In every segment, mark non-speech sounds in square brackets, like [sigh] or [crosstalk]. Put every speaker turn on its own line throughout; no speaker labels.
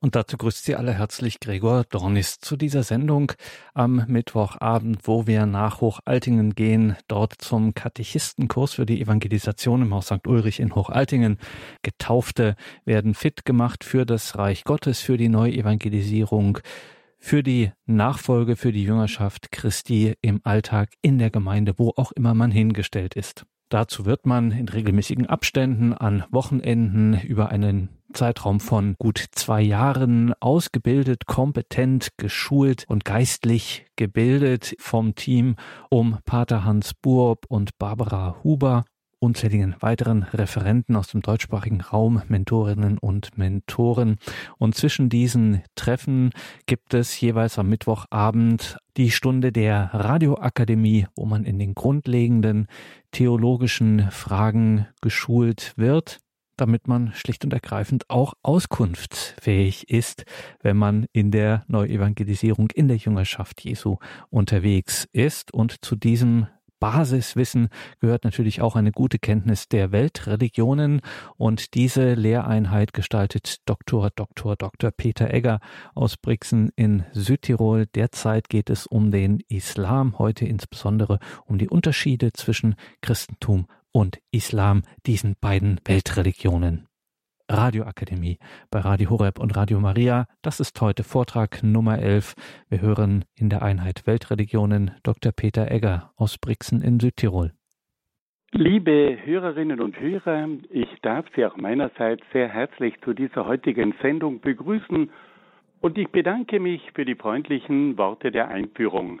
Und dazu grüßt Sie alle herzlich Gregor Dornis zu dieser Sendung am Mittwochabend, wo wir nach Hochaltingen gehen, dort zum Katechistenkurs für die Evangelisation im Haus St. Ulrich in Hochaltingen. Getaufte werden fit gemacht für das Reich Gottes, für die Neuevangelisierung, für die Nachfolge, für die Jüngerschaft Christi im Alltag in der Gemeinde, wo auch immer man hingestellt ist. Dazu wird man in regelmäßigen Abständen an Wochenenden über einen Zeitraum von gut zwei Jahren ausgebildet, kompetent, geschult und geistlich gebildet vom Team um Pater Hans Buob und Barbara Huber unzähligen weiteren Referenten aus dem deutschsprachigen Raum, Mentorinnen und Mentoren. Und zwischen diesen Treffen gibt es jeweils am Mittwochabend die Stunde der Radioakademie, wo man in den grundlegenden theologischen Fragen geschult wird damit man schlicht und ergreifend auch auskunftsfähig ist, wenn man in der Neuevangelisierung in der Jüngerschaft Jesu unterwegs ist. Und zu diesem Basiswissen gehört natürlich auch eine gute Kenntnis der Weltreligionen und diese Lehreinheit gestaltet Dr. Dr. Dr. Peter Egger aus Brixen in Südtirol. Derzeit geht es um den Islam, heute insbesondere um die Unterschiede zwischen Christentum und Islam, diesen beiden Weltreligionen. Radioakademie bei Radio Horeb und Radio Maria. Das ist heute Vortrag Nummer 11. Wir hören in der Einheit Weltreligionen Dr. Peter Egger aus Brixen in Südtirol.
Liebe Hörerinnen und Hörer, ich darf Sie auch meinerseits sehr herzlich zu dieser heutigen Sendung begrüßen und ich bedanke mich für die freundlichen Worte der Einführung.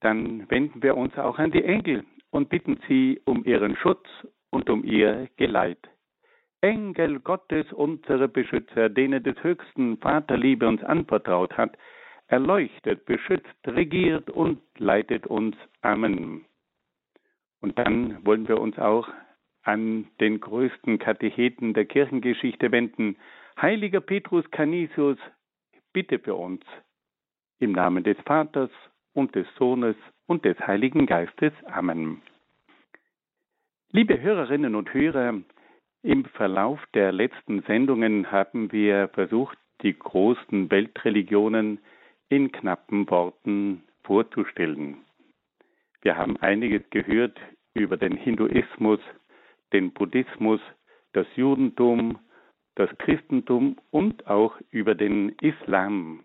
Dann wenden wir uns auch an die Engel und bitten sie um ihren Schutz und um ihr Geleit. Engel Gottes, unsere Beschützer, denen des höchsten Vaterliebe uns anvertraut hat, erleuchtet, beschützt, regiert und leitet uns. Amen. Und dann wollen wir uns auch an den größten Katecheten der Kirchengeschichte wenden. Heiliger Petrus Canisius, bitte für uns. Im Namen des Vaters und des Sohnes und des Heiligen Geistes. Amen. Liebe Hörerinnen und Hörer, im Verlauf der letzten Sendungen haben wir versucht, die großen Weltreligionen in knappen Worten vorzustellen. Wir haben einiges gehört über den Hinduismus, den Buddhismus, das Judentum, das Christentum und auch über den Islam.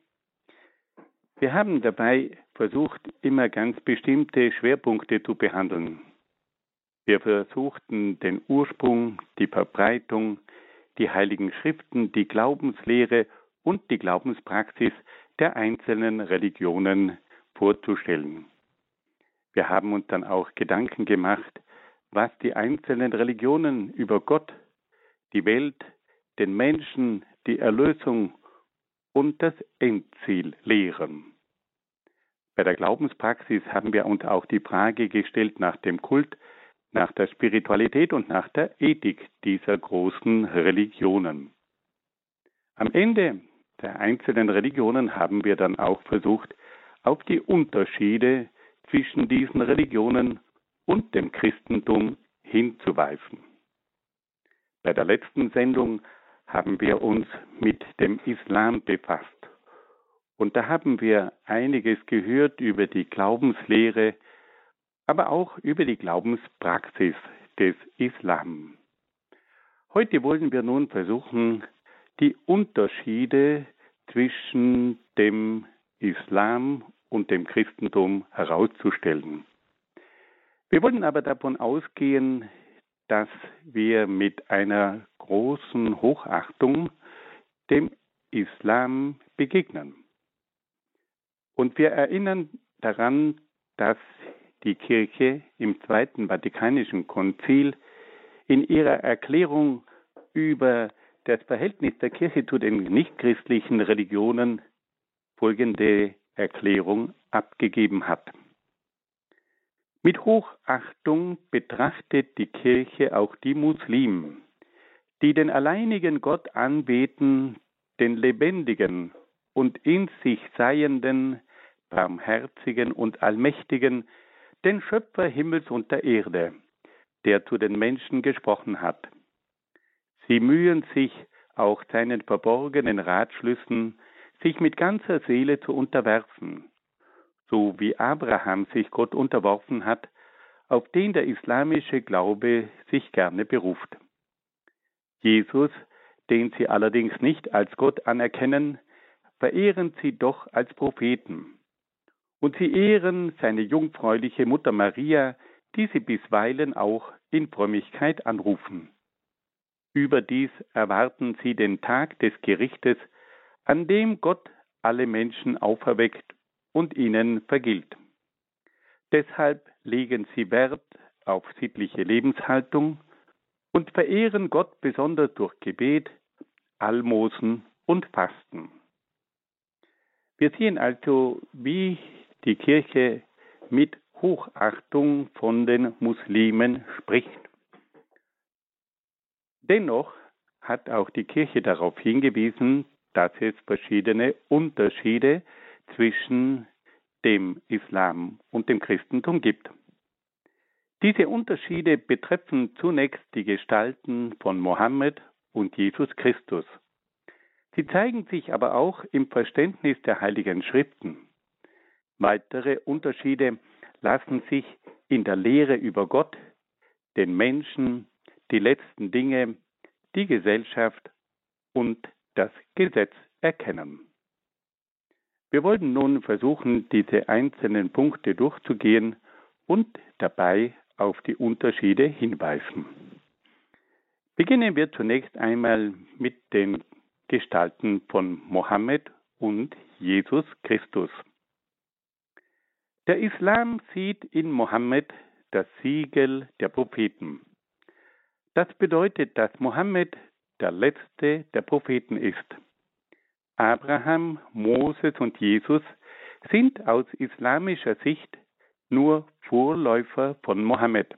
Wir haben dabei versucht, immer ganz bestimmte Schwerpunkte zu behandeln. Wir versuchten den Ursprung, die Verbreitung, die heiligen Schriften, die Glaubenslehre und die Glaubenspraxis der einzelnen Religionen vorzustellen. Wir haben uns dann auch Gedanken gemacht, was die einzelnen Religionen über Gott, die Welt, den Menschen, die Erlösung und das Endziel lehren. Bei der Glaubenspraxis haben wir uns auch die Frage gestellt nach dem Kult nach der Spiritualität und nach der Ethik dieser großen Religionen. Am Ende der einzelnen Religionen haben wir dann auch versucht, auf die Unterschiede zwischen diesen Religionen und dem Christentum hinzuweisen. Bei der letzten Sendung haben wir uns mit dem Islam befasst. Und da haben wir einiges gehört über die Glaubenslehre aber auch über die Glaubenspraxis des Islam. Heute wollen wir nun versuchen, die Unterschiede zwischen dem Islam und dem Christentum herauszustellen. Wir wollen aber davon ausgehen, dass wir mit einer großen Hochachtung dem Islam begegnen. Und wir erinnern daran, dass die Kirche im Zweiten Vatikanischen Konzil in ihrer Erklärung über das Verhältnis der Kirche zu den nichtchristlichen Religionen folgende Erklärung abgegeben hat. Mit Hochachtung betrachtet die Kirche auch die Muslimen, die den alleinigen Gott anbeten, den lebendigen und in sich seienden, barmherzigen und allmächtigen, den Schöpfer Himmels und der Erde, der zu den Menschen gesprochen hat. Sie mühen sich auch seinen verborgenen Ratschlüssen, sich mit ganzer Seele zu unterwerfen, so wie Abraham sich Gott unterworfen hat, auf den der islamische Glaube sich gerne beruft. Jesus, den sie allerdings nicht als Gott anerkennen, verehren sie doch als Propheten. Und sie ehren seine jungfräuliche Mutter Maria, die sie bisweilen auch in Frömmigkeit anrufen. Überdies erwarten sie den Tag des Gerichtes, an dem Gott alle Menschen auferweckt und ihnen vergilt. Deshalb legen sie Wert auf sittliche Lebenshaltung und verehren Gott besonders durch Gebet, Almosen und Fasten. Wir sehen also, wie die Kirche mit Hochachtung von den Muslimen spricht. Dennoch hat auch die Kirche darauf hingewiesen, dass es verschiedene Unterschiede zwischen dem Islam und dem Christentum gibt. Diese Unterschiede betreffen zunächst die Gestalten von Mohammed und Jesus Christus. Sie zeigen sich aber auch im Verständnis der heiligen Schriften. Weitere Unterschiede lassen sich in der Lehre über Gott, den Menschen, die letzten Dinge, die Gesellschaft und das Gesetz erkennen. Wir wollen nun versuchen, diese einzelnen Punkte durchzugehen und dabei auf die Unterschiede hinweisen. Beginnen wir zunächst einmal mit den Gestalten von Mohammed und Jesus Christus. Der Islam sieht in Mohammed das Siegel der Propheten. Das bedeutet, dass Mohammed der letzte der Propheten ist. Abraham, Moses und Jesus sind aus islamischer Sicht nur Vorläufer von Mohammed.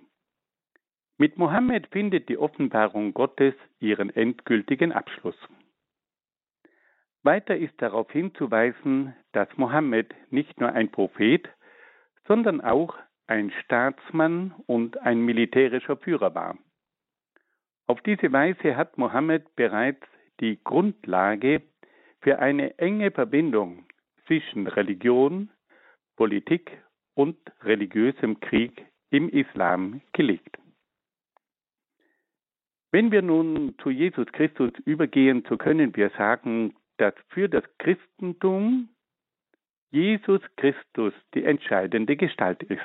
Mit Mohammed findet die Offenbarung Gottes ihren endgültigen Abschluss. Weiter ist darauf hinzuweisen, dass Mohammed nicht nur ein Prophet, sondern auch ein Staatsmann und ein militärischer Führer war. Auf diese Weise hat Mohammed bereits die Grundlage für eine enge Verbindung zwischen Religion, Politik und religiösem Krieg im Islam gelegt. Wenn wir nun zu Jesus Christus übergehen, so können wir sagen, dass für das Christentum Jesus Christus die entscheidende Gestalt ist.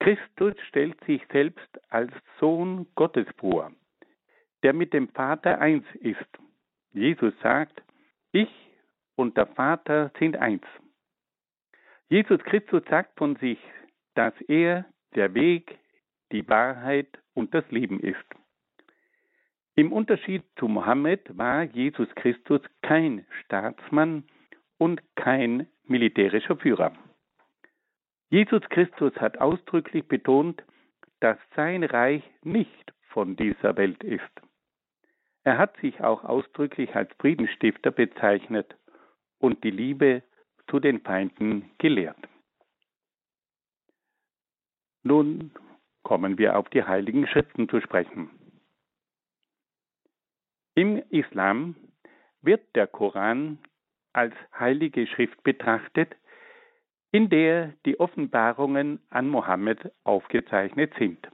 Christus stellt sich selbst als Sohn Gottes vor, der mit dem Vater eins ist. Jesus sagt, ich und der Vater sind eins. Jesus Christus sagt von sich, dass er der Weg, die Wahrheit und das Leben ist. Im Unterschied zu Mohammed war Jesus Christus kein Staatsmann und kein militärischer Führer. Jesus Christus hat ausdrücklich betont, dass sein Reich nicht von dieser Welt ist. Er hat sich auch ausdrücklich als Friedensstifter bezeichnet und die Liebe zu den Feinden gelehrt. Nun kommen wir auf die heiligen Schriften zu sprechen. Im Islam wird der Koran als heilige Schrift betrachtet, in der die Offenbarungen an Mohammed aufgezeichnet sind.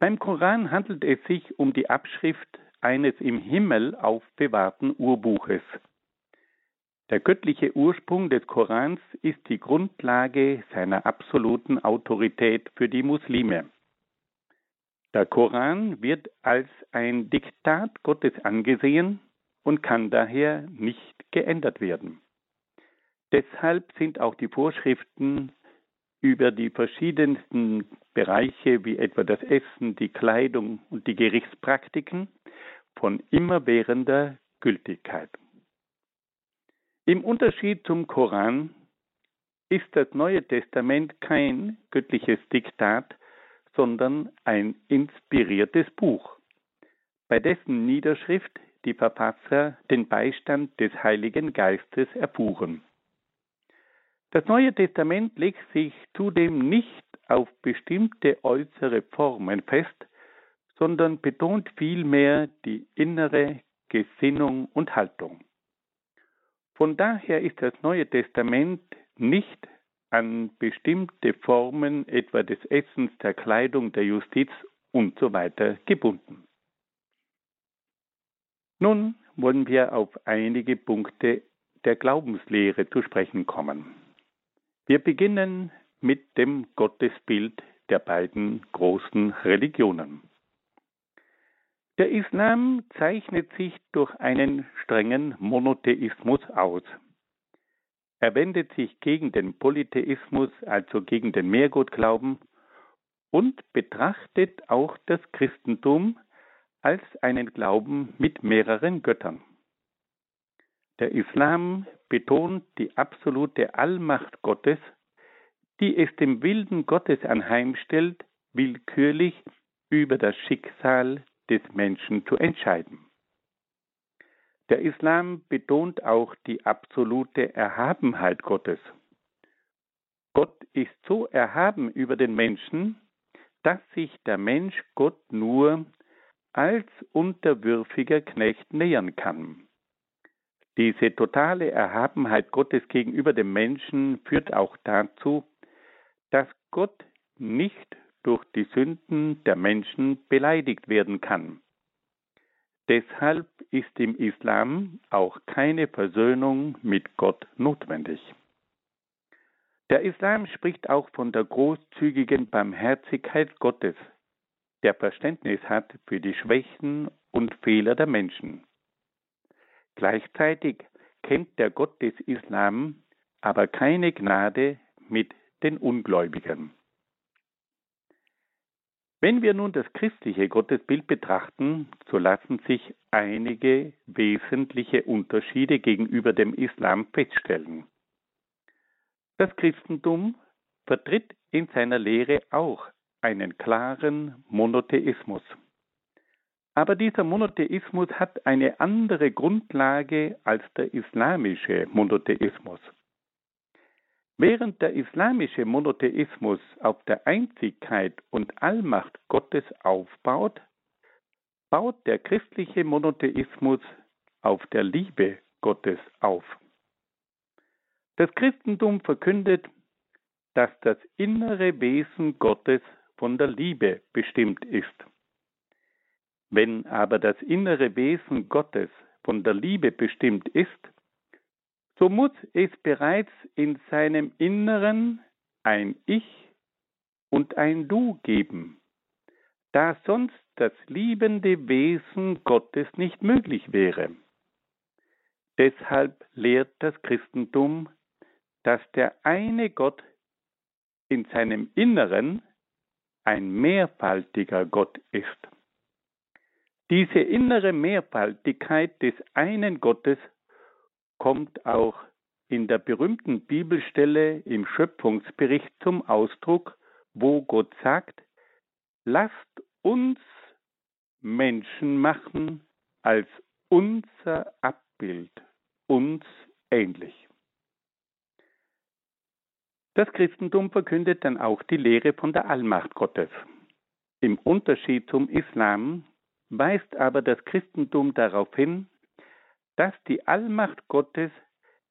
Beim Koran handelt es sich um die Abschrift eines im Himmel aufbewahrten Urbuches. Der göttliche Ursprung des Korans ist die Grundlage seiner absoluten Autorität für die Muslime. Der Koran wird als ein Diktat Gottes angesehen und kann daher nicht geändert werden. Deshalb sind auch die Vorschriften über die verschiedensten Bereiche wie etwa das Essen, die Kleidung und die Gerichtspraktiken von immerwährender Gültigkeit. Im Unterschied zum Koran ist das Neue Testament kein göttliches Diktat, sondern ein inspiriertes Buch, bei dessen Niederschrift die Verfasser den Beistand des Heiligen Geistes erfuhren. Das Neue Testament legt sich zudem nicht auf bestimmte äußere Formen fest, sondern betont vielmehr die innere Gesinnung und Haltung. Von daher ist das Neue Testament nicht an bestimmte Formen etwa des Essens, der Kleidung, der Justiz und so gebunden. Nun wollen wir auf einige Punkte der Glaubenslehre zu sprechen kommen. Wir beginnen mit dem Gottesbild der beiden großen Religionen. Der Islam zeichnet sich durch einen strengen Monotheismus aus. Er wendet sich gegen den Polytheismus, also gegen den Mehrgottglauben, und betrachtet auch das Christentum als einen Glauben mit mehreren Göttern. Der Islam betont die absolute Allmacht Gottes, die es dem Wilden Gottes anheimstellt, willkürlich über das Schicksal des Menschen zu entscheiden. Der Islam betont auch die absolute Erhabenheit Gottes. Gott ist so erhaben über den Menschen, dass sich der Mensch Gott nur als unterwürfiger Knecht nähern kann. Diese totale Erhabenheit Gottes gegenüber dem Menschen führt auch dazu, dass Gott nicht durch die Sünden der Menschen beleidigt werden kann. Deshalb ist im Islam auch keine Versöhnung mit Gott notwendig. Der Islam spricht auch von der großzügigen Barmherzigkeit Gottes, der Verständnis hat für die Schwächen und Fehler der Menschen. Gleichzeitig kennt der Gott des Islam aber keine Gnade mit den Ungläubigen. Wenn wir nun das christliche Gottesbild betrachten, so lassen sich einige wesentliche Unterschiede gegenüber dem Islam feststellen. Das Christentum vertritt in seiner Lehre auch einen klaren Monotheismus. Aber dieser Monotheismus hat eine andere Grundlage als der islamische Monotheismus. Während der islamische Monotheismus auf der Einzigkeit und Allmacht Gottes aufbaut, baut der christliche Monotheismus auf der Liebe Gottes auf. Das Christentum verkündet, dass das innere Wesen Gottes von der Liebe bestimmt ist. Wenn aber das innere Wesen Gottes von der Liebe bestimmt ist, so muss es bereits in seinem Inneren ein Ich und ein Du geben, da sonst das liebende Wesen Gottes nicht möglich wäre. Deshalb lehrt das Christentum, dass der eine Gott in seinem Inneren ein mehrfaltiger Gott ist. Diese innere Mehrfaltigkeit des einen Gottes kommt auch in der berühmten Bibelstelle im Schöpfungsbericht zum Ausdruck, wo Gott sagt, lasst uns Menschen machen als unser Abbild, uns ähnlich. Das Christentum verkündet dann auch die Lehre von der Allmacht Gottes. Im Unterschied zum Islam weist aber das Christentum darauf hin, dass die Allmacht Gottes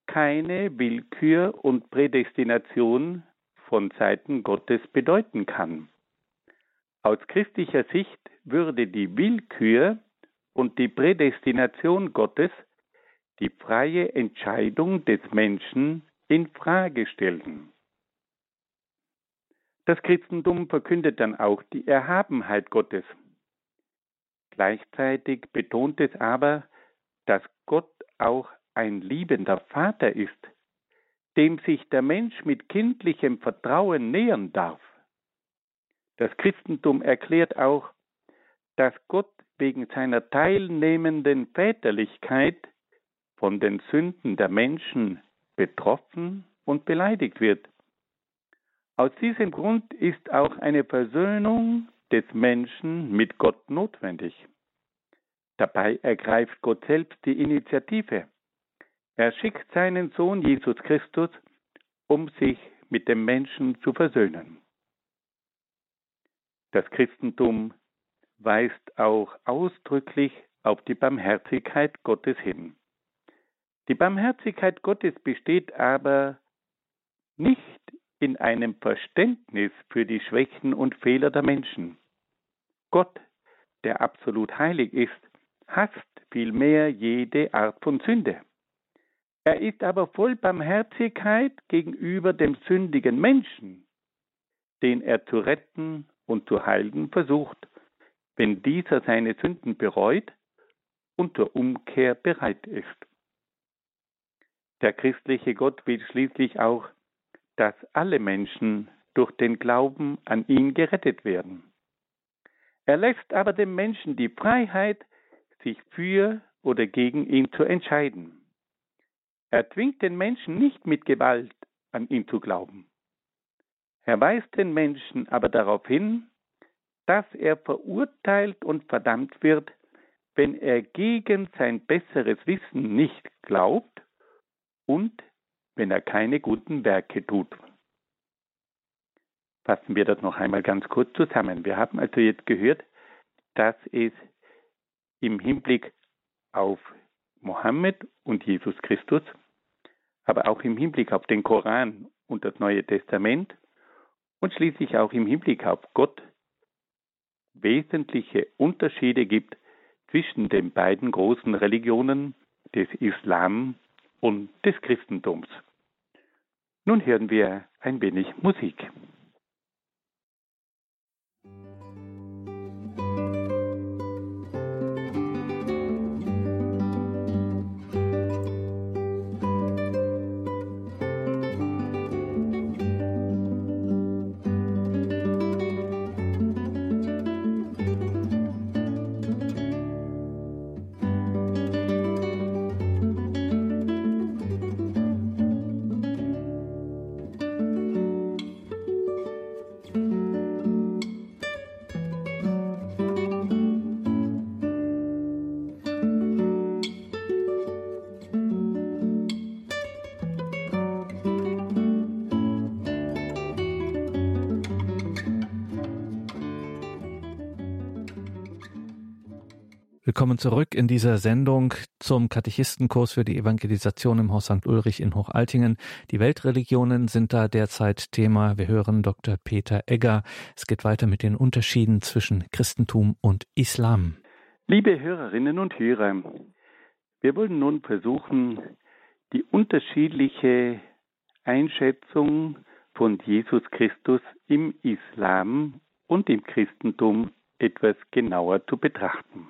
keine Willkür und Prädestination von Seiten Gottes bedeuten kann. Aus christlicher Sicht würde die Willkür und die Prädestination Gottes die freie Entscheidung des Menschen in Frage stellen. Das Christentum verkündet dann auch die Erhabenheit Gottes. Gleichzeitig betont es aber, dass Gott auch ein liebender Vater ist, dem sich der Mensch mit kindlichem Vertrauen nähern darf. Das Christentum erklärt auch, dass Gott wegen seiner teilnehmenden Väterlichkeit von den Sünden der Menschen betroffen und beleidigt wird. Aus diesem Grund ist auch eine Versöhnung des Menschen mit Gott notwendig. Dabei ergreift Gott selbst die Initiative. Er schickt seinen Sohn Jesus Christus, um sich mit dem Menschen zu versöhnen. Das Christentum weist auch ausdrücklich auf die Barmherzigkeit Gottes hin. Die Barmherzigkeit Gottes besteht aber nicht in einem Verständnis für die Schwächen und Fehler der Menschen. Gott, der absolut heilig ist, hasst vielmehr jede Art von Sünde. Er ist aber voll Barmherzigkeit gegenüber dem sündigen Menschen, den er zu retten und zu heilen versucht, wenn dieser seine Sünden bereut und zur Umkehr bereit ist. Der christliche Gott will schließlich auch, dass alle Menschen durch den Glauben an ihn gerettet werden. Er lässt aber dem Menschen die Freiheit, sich für oder gegen ihn zu entscheiden. Er zwingt den Menschen nicht mit Gewalt an ihn zu glauben. Er weist den Menschen aber darauf hin, dass er verurteilt und verdammt wird, wenn er gegen sein besseres Wissen nicht glaubt und wenn er keine guten Werke tut. Fassen wir das noch einmal ganz kurz zusammen. Wir haben also jetzt gehört, dass es im Hinblick auf Mohammed und Jesus Christus, aber auch im Hinblick auf den Koran und das Neue Testament und schließlich auch im Hinblick auf Gott wesentliche Unterschiede gibt zwischen den beiden großen Religionen des Islam und des Christentums. Nun hören wir ein wenig Musik.
Willkommen zurück in dieser Sendung zum Katechistenkurs für die Evangelisation im Haus St. Ulrich in Hochaltingen. Die Weltreligionen sind da derzeit Thema. Wir hören Dr. Peter Egger. Es geht weiter mit den Unterschieden zwischen Christentum und Islam.
Liebe Hörerinnen und Hörer, wir wollen nun versuchen, die unterschiedliche Einschätzung von Jesus Christus im Islam und im Christentum etwas genauer zu betrachten.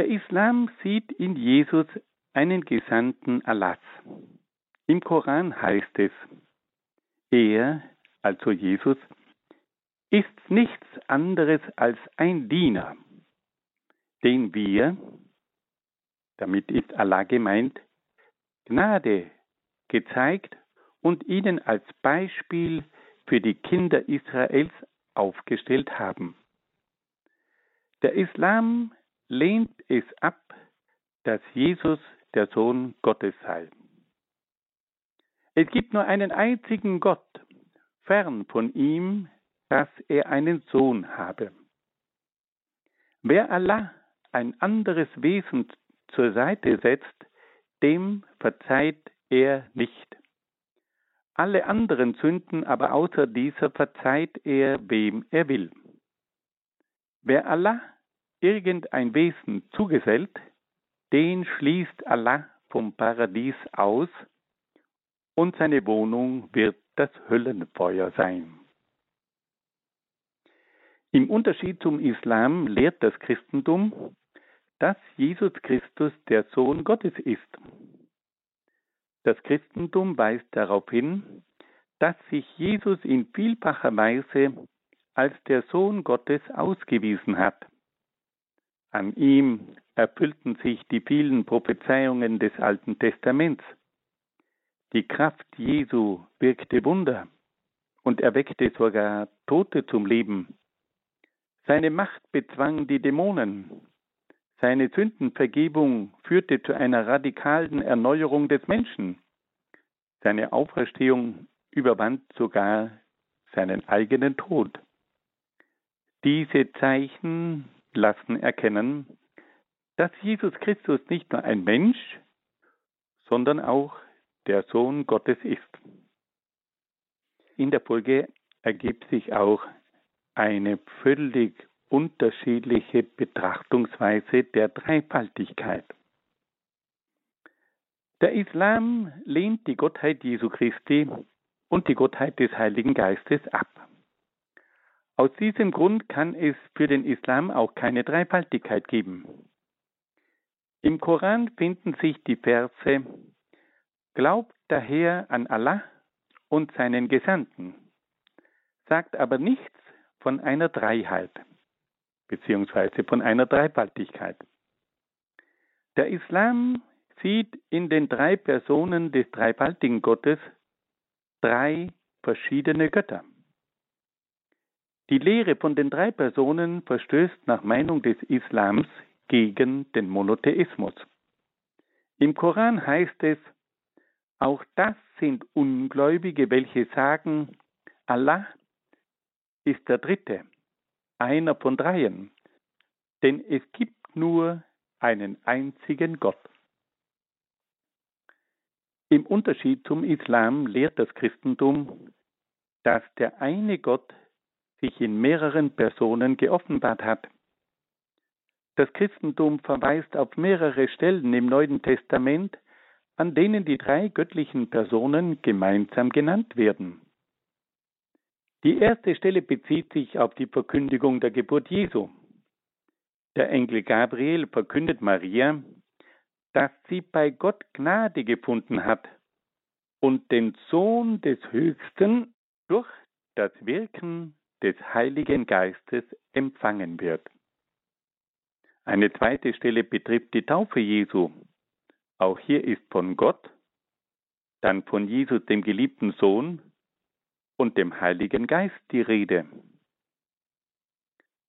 Der Islam sieht in Jesus einen Gesandten Allahs. Im Koran heißt es, er, also Jesus, ist nichts anderes als ein Diener, den wir, damit ist Allah gemeint, Gnade gezeigt und ihnen als Beispiel für die Kinder Israels aufgestellt haben. Der Islam lehnt es ab, dass Jesus der Sohn Gottes sei. Es gibt nur einen einzigen Gott, fern von ihm, dass er einen Sohn habe. Wer Allah ein anderes Wesen zur Seite setzt, dem verzeiht er nicht. Alle anderen Sünden aber außer dieser verzeiht er, wem er will. Wer Allah irgendein Wesen zugesellt, den schließt Allah vom Paradies aus und seine Wohnung wird das Höllenfeuer sein. Im Unterschied zum Islam lehrt das Christentum, dass Jesus Christus der Sohn Gottes ist. Das Christentum weist darauf hin, dass sich Jesus in vielfacher Weise als der Sohn Gottes ausgewiesen hat. An ihm erfüllten sich die vielen Prophezeiungen des Alten Testaments. Die Kraft Jesu wirkte Wunder und erweckte sogar Tote zum Leben. Seine Macht bezwang die Dämonen. Seine Sündenvergebung führte zu einer radikalen Erneuerung des Menschen. Seine Auferstehung überwand sogar seinen eigenen Tod. Diese Zeichen lassen erkennen, dass Jesus Christus nicht nur ein Mensch, sondern auch der Sohn Gottes ist. In der Folge ergibt sich auch eine völlig unterschiedliche Betrachtungsweise der Dreifaltigkeit. Der Islam lehnt die Gottheit Jesu Christi und die Gottheit des Heiligen Geistes ab. Aus diesem Grund kann es für den Islam auch keine Dreifaltigkeit geben. Im Koran finden sich die Verse Glaubt daher an Allah und seinen Gesandten, sagt aber nichts von einer Dreiheit beziehungsweise von einer Dreifaltigkeit. Der Islam sieht in den drei Personen des dreifaltigen Gottes drei verschiedene Götter. Die Lehre von den drei Personen verstößt nach Meinung des Islams gegen den Monotheismus. Im Koran heißt es, auch das sind Ungläubige, welche sagen, Allah ist der Dritte, einer von dreien, denn es gibt nur einen einzigen Gott. Im Unterschied zum Islam lehrt das Christentum, dass der eine Gott sich in mehreren Personen geoffenbart hat. Das Christentum verweist auf mehrere Stellen im Neuen Testament, an denen die drei göttlichen Personen gemeinsam genannt werden. Die erste Stelle bezieht sich auf die Verkündigung der Geburt Jesu. Der Engel Gabriel verkündet Maria, dass sie bei Gott Gnade gefunden hat und den Sohn des Höchsten durch das Wirken des Heiligen Geistes empfangen wird. Eine zweite Stelle betrifft die Taufe Jesu. Auch hier ist von Gott, dann von Jesus, dem geliebten Sohn und dem Heiligen Geist die Rede.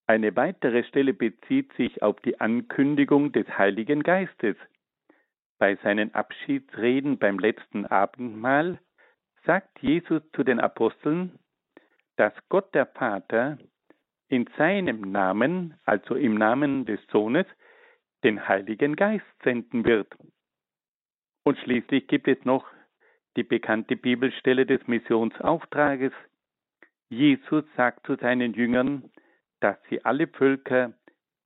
Eine weitere Stelle bezieht sich auf die Ankündigung des Heiligen Geistes, bei seinen Abschiedsreden beim letzten Abendmahl sagt Jesus zu den Aposteln, dass Gott der Vater in seinem Namen, also im Namen des Sohnes, den Heiligen Geist senden wird. Und schließlich gibt es noch die bekannte Bibelstelle des Missionsauftrages. Jesus sagt zu seinen Jüngern, dass sie alle Völker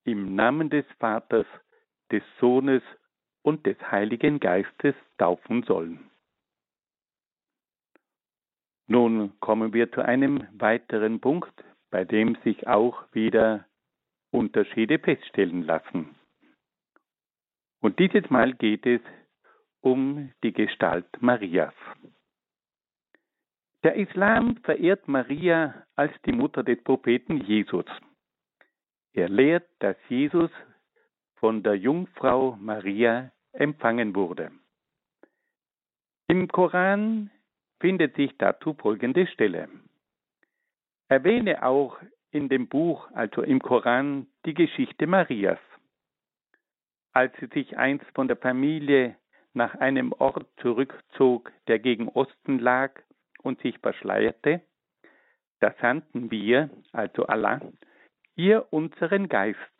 im Namen des Vaters, des Sohnes und des Heiligen Geistes taufen sollen. Nun kommen wir zu einem weiteren Punkt, bei dem sich auch wieder Unterschiede feststellen lassen. Und dieses Mal geht es um die Gestalt Marias. Der Islam verehrt Maria als die Mutter des Propheten Jesus. Er lehrt, dass Jesus von der Jungfrau Maria empfangen wurde. Im Koran findet sich dazu folgende Stelle. Erwähne auch in dem Buch, also im Koran, die Geschichte Marias. Als sie sich einst von der Familie nach einem Ort zurückzog, der gegen Osten lag und sich verschleierte, da sandten wir, also Allah, ihr unseren Geist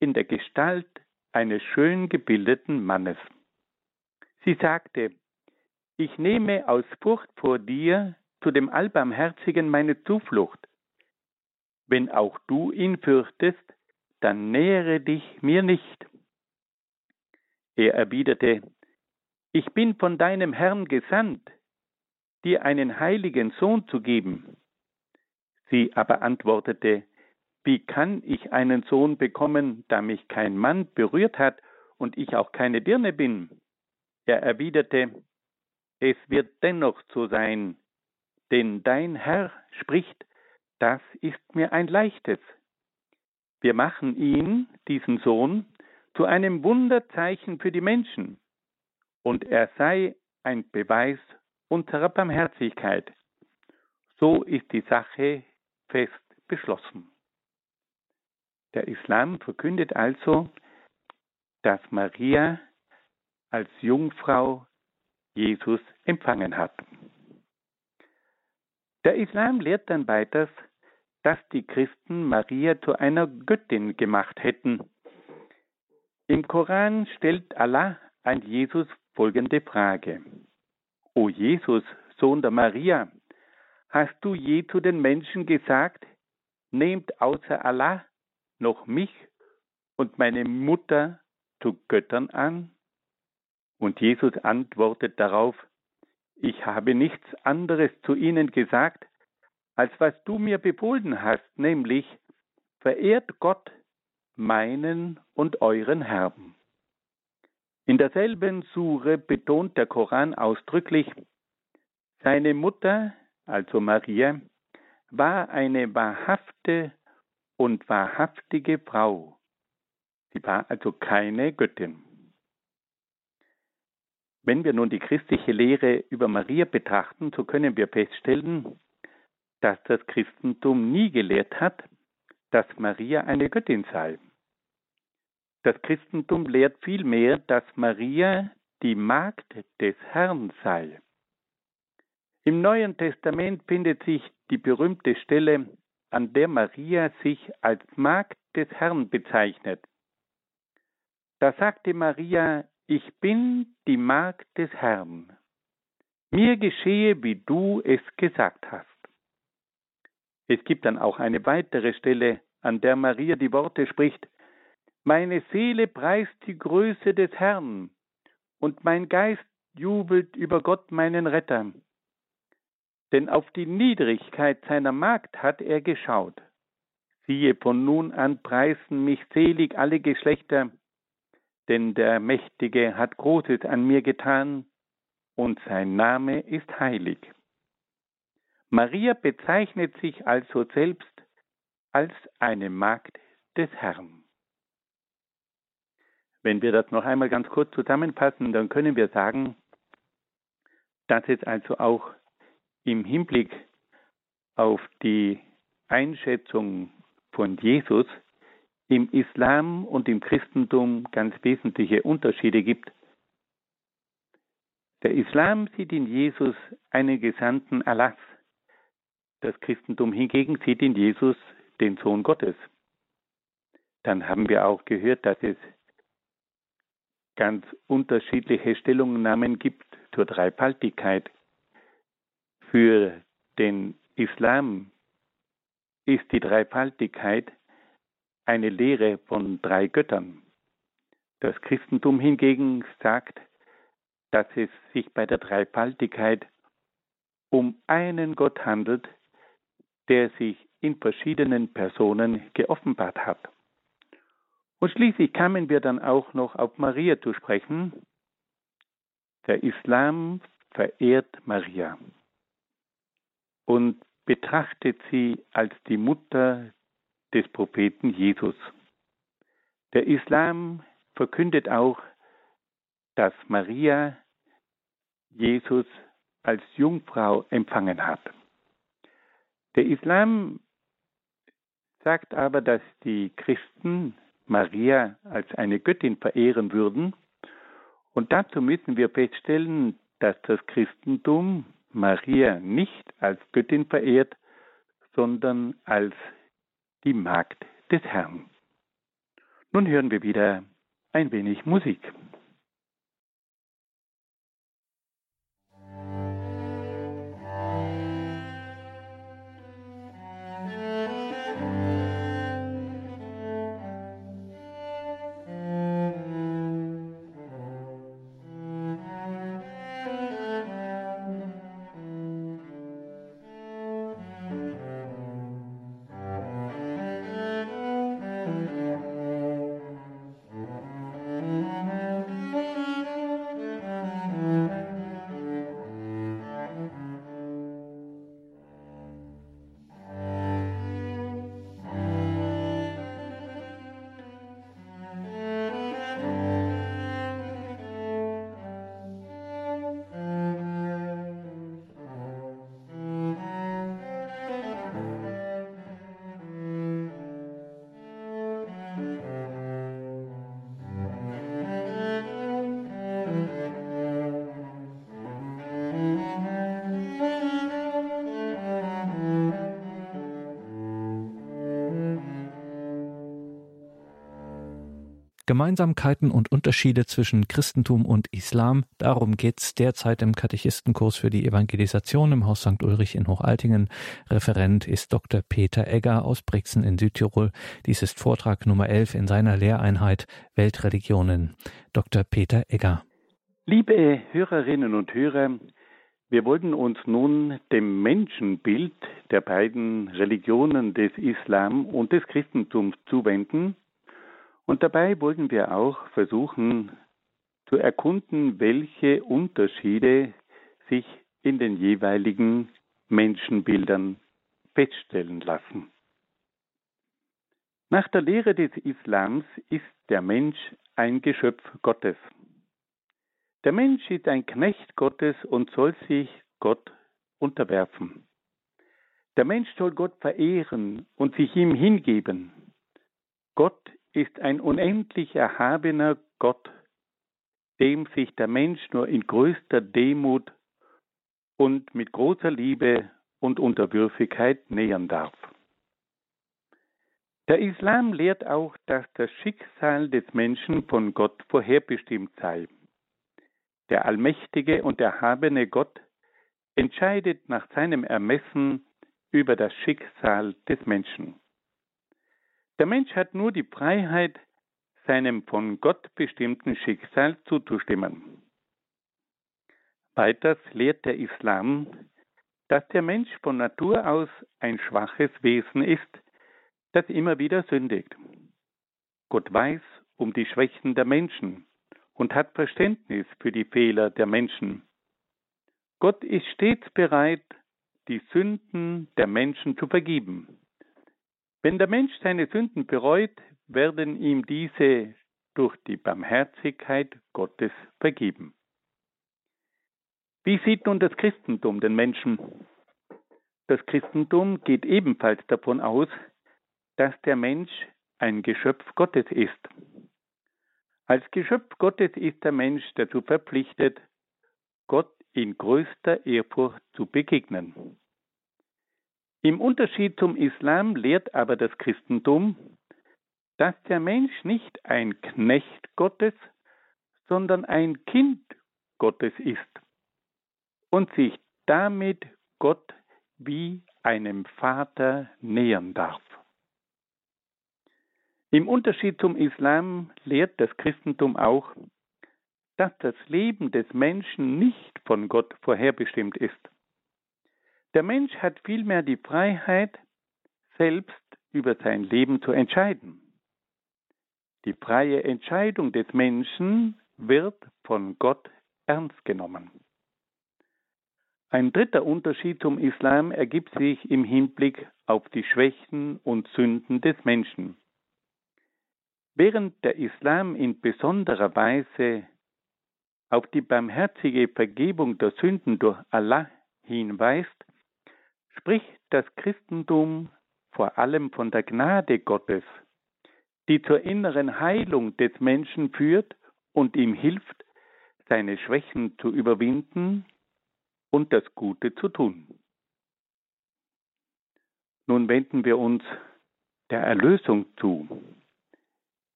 in der Gestalt eines schön gebildeten Mannes. Sie sagte, ich nehme aus Furcht vor dir zu dem Allbarmherzigen meine Zuflucht. Wenn auch du ihn fürchtest, dann nähere dich mir nicht. Er erwiderte, Ich bin von deinem Herrn gesandt, dir einen heiligen Sohn zu geben. Sie aber antwortete, Wie kann ich einen Sohn bekommen, da mich kein Mann berührt hat und ich auch keine Dirne bin? Er erwiderte, Es wird dennoch so sein, denn dein Herr spricht, das ist mir ein leichtes. Wir machen ihn, diesen Sohn, zu einem Wunderzeichen für die Menschen, und er sei ein Beweis unserer Barmherzigkeit. So ist die Sache fest beschlossen. Der Islam verkündet also, dass Maria als Jungfrau Jesus empfangen hat. Der Islam lehrt dann weiters, dass die Christen Maria zu einer Göttin gemacht hätten. Im Koran stellt Allah an Jesus folgende Frage. O Jesus, Sohn der Maria, hast du je zu den Menschen gesagt, nehmt außer Allah noch mich und meine Mutter zu Göttern an? Und Jesus antwortet darauf, ich habe nichts anderes zu ihnen gesagt, als was du mir befohlen hast, nämlich verehrt Gott, meinen und euren Herrn. In derselben Sure betont der Koran ausdrücklich, seine Mutter, also Maria, war eine wahrhafte und wahrhaftige Frau. Sie war also keine Göttin. Wenn wir nun die christliche Lehre über Maria betrachten, so können wir feststellen, dass das Christentum nie gelehrt hat, dass Maria eine Göttin sei. Das Christentum lehrt vielmehr, dass Maria die Magd des Herrn sei. Im Neuen Testament findet sich die berühmte Stelle, an der Maria sich als Magd des Herrn bezeichnet. Da sagte Maria, ich bin die Magd des Herrn. Mir geschehe, wie du es gesagt hast. Es gibt dann auch eine weitere Stelle, an der Maria die Worte spricht, Meine Seele preist die Größe des Herrn, und mein Geist jubelt über Gott meinen Retter. Denn auf die Niedrigkeit seiner Magd hat er geschaut. Siehe, von nun an preisen mich selig alle Geschlechter, denn der Mächtige hat Großes an mir getan, und sein Name ist heilig. Maria bezeichnet sich also selbst als eine Magd des Herrn. Wenn wir das noch einmal ganz kurz zusammenfassen, dann können wir sagen, dass es also auch im Hinblick auf die Einschätzung von Jesus im Islam und im Christentum ganz wesentliche Unterschiede gibt. Der Islam sieht in Jesus einen Gesandten Allahs, das Christentum hingegen sieht in Jesus den Sohn Gottes. Dann haben wir auch gehört, dass es ganz unterschiedliche Stellungnahmen gibt zur Dreifaltigkeit. Für den Islam ist die Dreifaltigkeit eine Lehre von drei Göttern. Das Christentum hingegen sagt, dass es sich bei der Dreifaltigkeit um einen Gott handelt, der sich in verschiedenen Personen geoffenbart hat. Und schließlich kamen wir dann auch noch auf Maria zu sprechen. Der Islam verehrt Maria und betrachtet sie als die Mutter des Propheten Jesus. Der Islam verkündet auch, dass Maria Jesus als Jungfrau empfangen hat. Der Islam sagt aber, dass die Christen Maria als eine Göttin verehren würden. Und dazu müssen wir feststellen, dass das Christentum Maria nicht als Göttin verehrt, sondern als die Magd des Herrn. Nun hören wir wieder ein wenig Musik.
Gemeinsamkeiten und Unterschiede zwischen Christentum und Islam, darum geht's derzeit im Katechistenkurs für die Evangelisation im Haus St. Ulrich in Hochaltingen. Referent ist Dr. Peter Egger aus Brixen in Südtirol. Dies ist Vortrag Nummer 11 in seiner Lehreinheit Weltreligionen. Dr. Peter Egger.
Liebe Hörerinnen und Hörer, wir wollten uns nun dem Menschenbild der beiden Religionen des Islam und des Christentums zuwenden. Und dabei wollten wir auch versuchen zu erkunden, welche Unterschiede sich in den jeweiligen Menschenbildern feststellen lassen. Nach der Lehre des Islams ist der Mensch ein Geschöpf Gottes. Der Mensch ist ein Knecht Gottes und soll sich Gott unterwerfen. Der Mensch soll Gott verehren und sich ihm hingeben. Gott ist ein unendlich erhabener Gott, dem sich der Mensch nur in größter Demut und mit großer Liebe und Unterwürfigkeit nähern darf. Der Islam lehrt auch, dass das Schicksal des Menschen von Gott vorherbestimmt sei. Der allmächtige und erhabene Gott entscheidet nach seinem Ermessen über das Schicksal des Menschen. Der Mensch hat nur die Freiheit, seinem von Gott bestimmten Schicksal zuzustimmen. Weiters lehrt der Islam, dass der Mensch von Natur aus ein schwaches Wesen ist, das immer wieder sündigt. Gott weiß um die Schwächen der Menschen und hat Verständnis für die Fehler der Menschen. Gott ist stets bereit, die Sünden der Menschen zu vergeben. Wenn der Mensch seine Sünden bereut, werden ihm diese durch die Barmherzigkeit Gottes vergeben. Wie sieht nun das Christentum den Menschen? Das Christentum geht ebenfalls davon aus, dass der Mensch ein Geschöpf Gottes ist. Als Geschöpf Gottes ist der Mensch dazu verpflichtet, Gott in größter Ehrfurcht zu begegnen. Im Unterschied zum Islam lehrt aber das Christentum, dass der Mensch nicht ein Knecht Gottes, sondern ein Kind Gottes ist und sich damit Gott wie einem Vater nähern darf. Im Unterschied zum Islam lehrt das Christentum auch, dass das Leben des Menschen nicht von Gott vorherbestimmt ist. Der Mensch hat vielmehr die Freiheit, selbst über sein Leben zu entscheiden. Die freie Entscheidung des Menschen wird von Gott ernst genommen. Ein dritter Unterschied zum Islam ergibt sich im Hinblick auf die Schwächen und Sünden des Menschen. Während der Islam in besonderer Weise auf die barmherzige Vergebung der Sünden durch Allah hinweist, spricht das Christentum vor allem von der Gnade Gottes, die zur inneren Heilung des Menschen führt und ihm hilft, seine Schwächen zu überwinden und das Gute zu tun. Nun wenden wir uns der Erlösung zu.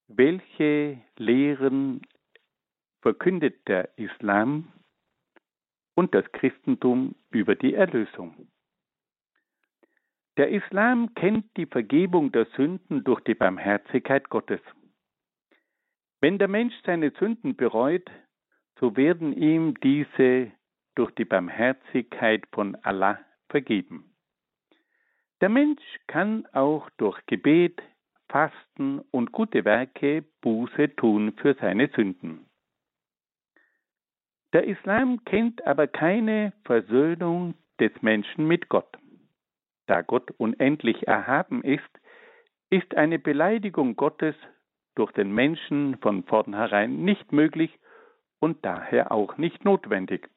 Welche Lehren verkündet der Islam und das Christentum über die Erlösung? Der Islam kennt die Vergebung der Sünden durch die Barmherzigkeit Gottes. Wenn der Mensch seine Sünden bereut, so werden ihm diese durch die Barmherzigkeit von Allah vergeben. Der Mensch kann auch durch Gebet, Fasten und gute Werke Buße tun für seine Sünden. Der Islam kennt aber keine Versöhnung des Menschen mit Gott. Da Gott unendlich erhaben ist, ist eine Beleidigung Gottes durch den Menschen von vornherein nicht möglich und daher auch nicht notwendig.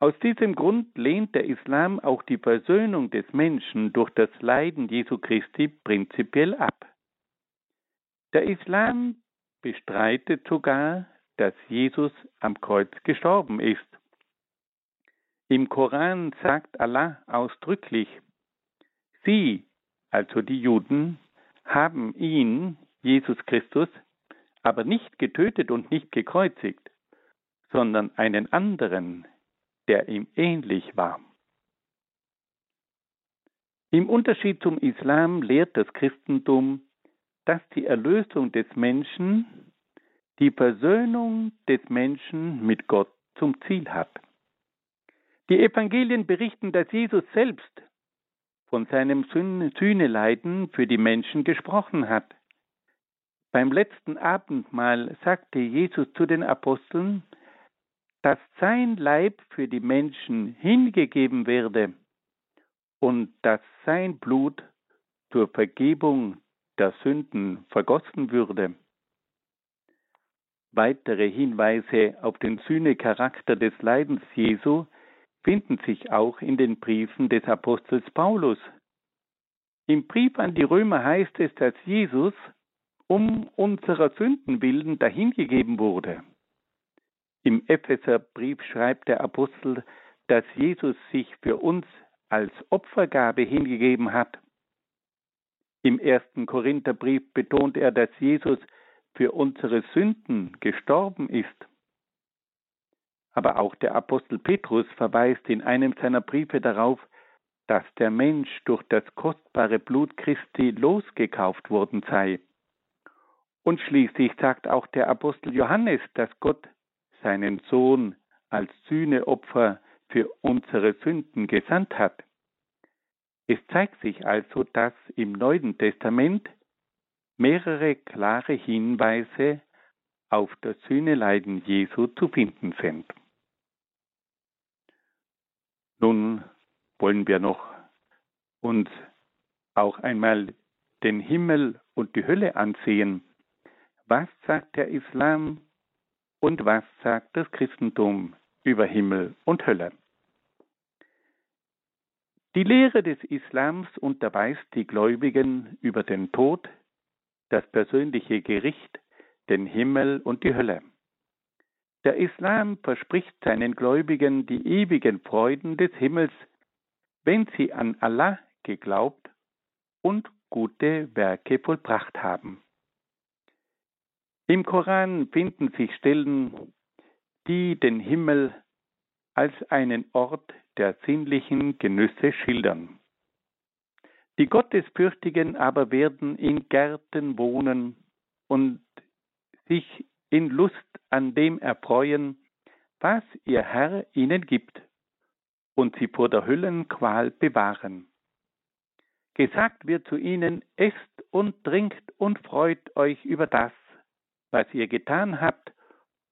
Aus diesem Grund lehnt der Islam auch die Versöhnung des Menschen durch das Leiden Jesu Christi prinzipiell ab. Der Islam bestreitet sogar, dass Jesus am Kreuz gestorben ist. Im Koran sagt Allah ausdrücklich, Sie, also die Juden, haben ihn, Jesus Christus, aber nicht getötet und nicht gekreuzigt, sondern einen anderen, der ihm ähnlich war. Im Unterschied zum Islam lehrt das Christentum, dass die Erlösung des Menschen die Versöhnung des Menschen mit Gott zum Ziel hat. Die Evangelien berichten, dass Jesus selbst von seinem Sühneleiden für die Menschen gesprochen hat. Beim letzten Abendmahl sagte Jesus zu den Aposteln, dass sein Leib für die Menschen hingegeben werde und dass sein Blut zur Vergebung der Sünden vergossen würde. Weitere Hinweise auf den Sühnecharakter des Leidens Jesu finden sich auch in den Briefen des Apostels Paulus. Im Brief an die Römer heißt es, dass Jesus um unserer Sünden willen dahingegeben wurde. Im Epheserbrief schreibt der Apostel, dass Jesus sich für uns als Opfergabe hingegeben hat. Im ersten Korintherbrief betont er, dass Jesus für unsere Sünden gestorben ist. Aber auch der Apostel Petrus verweist in einem seiner Briefe darauf, dass der Mensch durch das kostbare Blut Christi losgekauft worden sei. Und schließlich sagt auch der Apostel Johannes, dass Gott seinen Sohn als Sühneopfer für unsere Sünden gesandt hat. Es zeigt sich also, dass im Neuen Testament mehrere klare Hinweise auf das Sühneleiden Jesu zu finden sind. Nun wollen wir noch uns auch einmal den Himmel und die Hölle ansehen. Was sagt der Islam und was sagt das Christentum über Himmel und Hölle? Die Lehre des Islams unterweist die Gläubigen über den Tod, das persönliche Gericht, den Himmel und die Hölle. Der Islam verspricht seinen Gläubigen die ewigen Freuden des Himmels, wenn sie an Allah geglaubt und gute Werke vollbracht haben. Im Koran finden sich Stellen, die den Himmel als einen Ort der sinnlichen Genüsse schildern. Die Gottesfürchtigen aber werden in Gärten wohnen und sich in Lust an dem erfreuen, was ihr Herr ihnen gibt, und sie vor der Hüllenqual bewahren. Gesagt wird zu ihnen, esst und trinkt und freut euch über das, was ihr getan habt,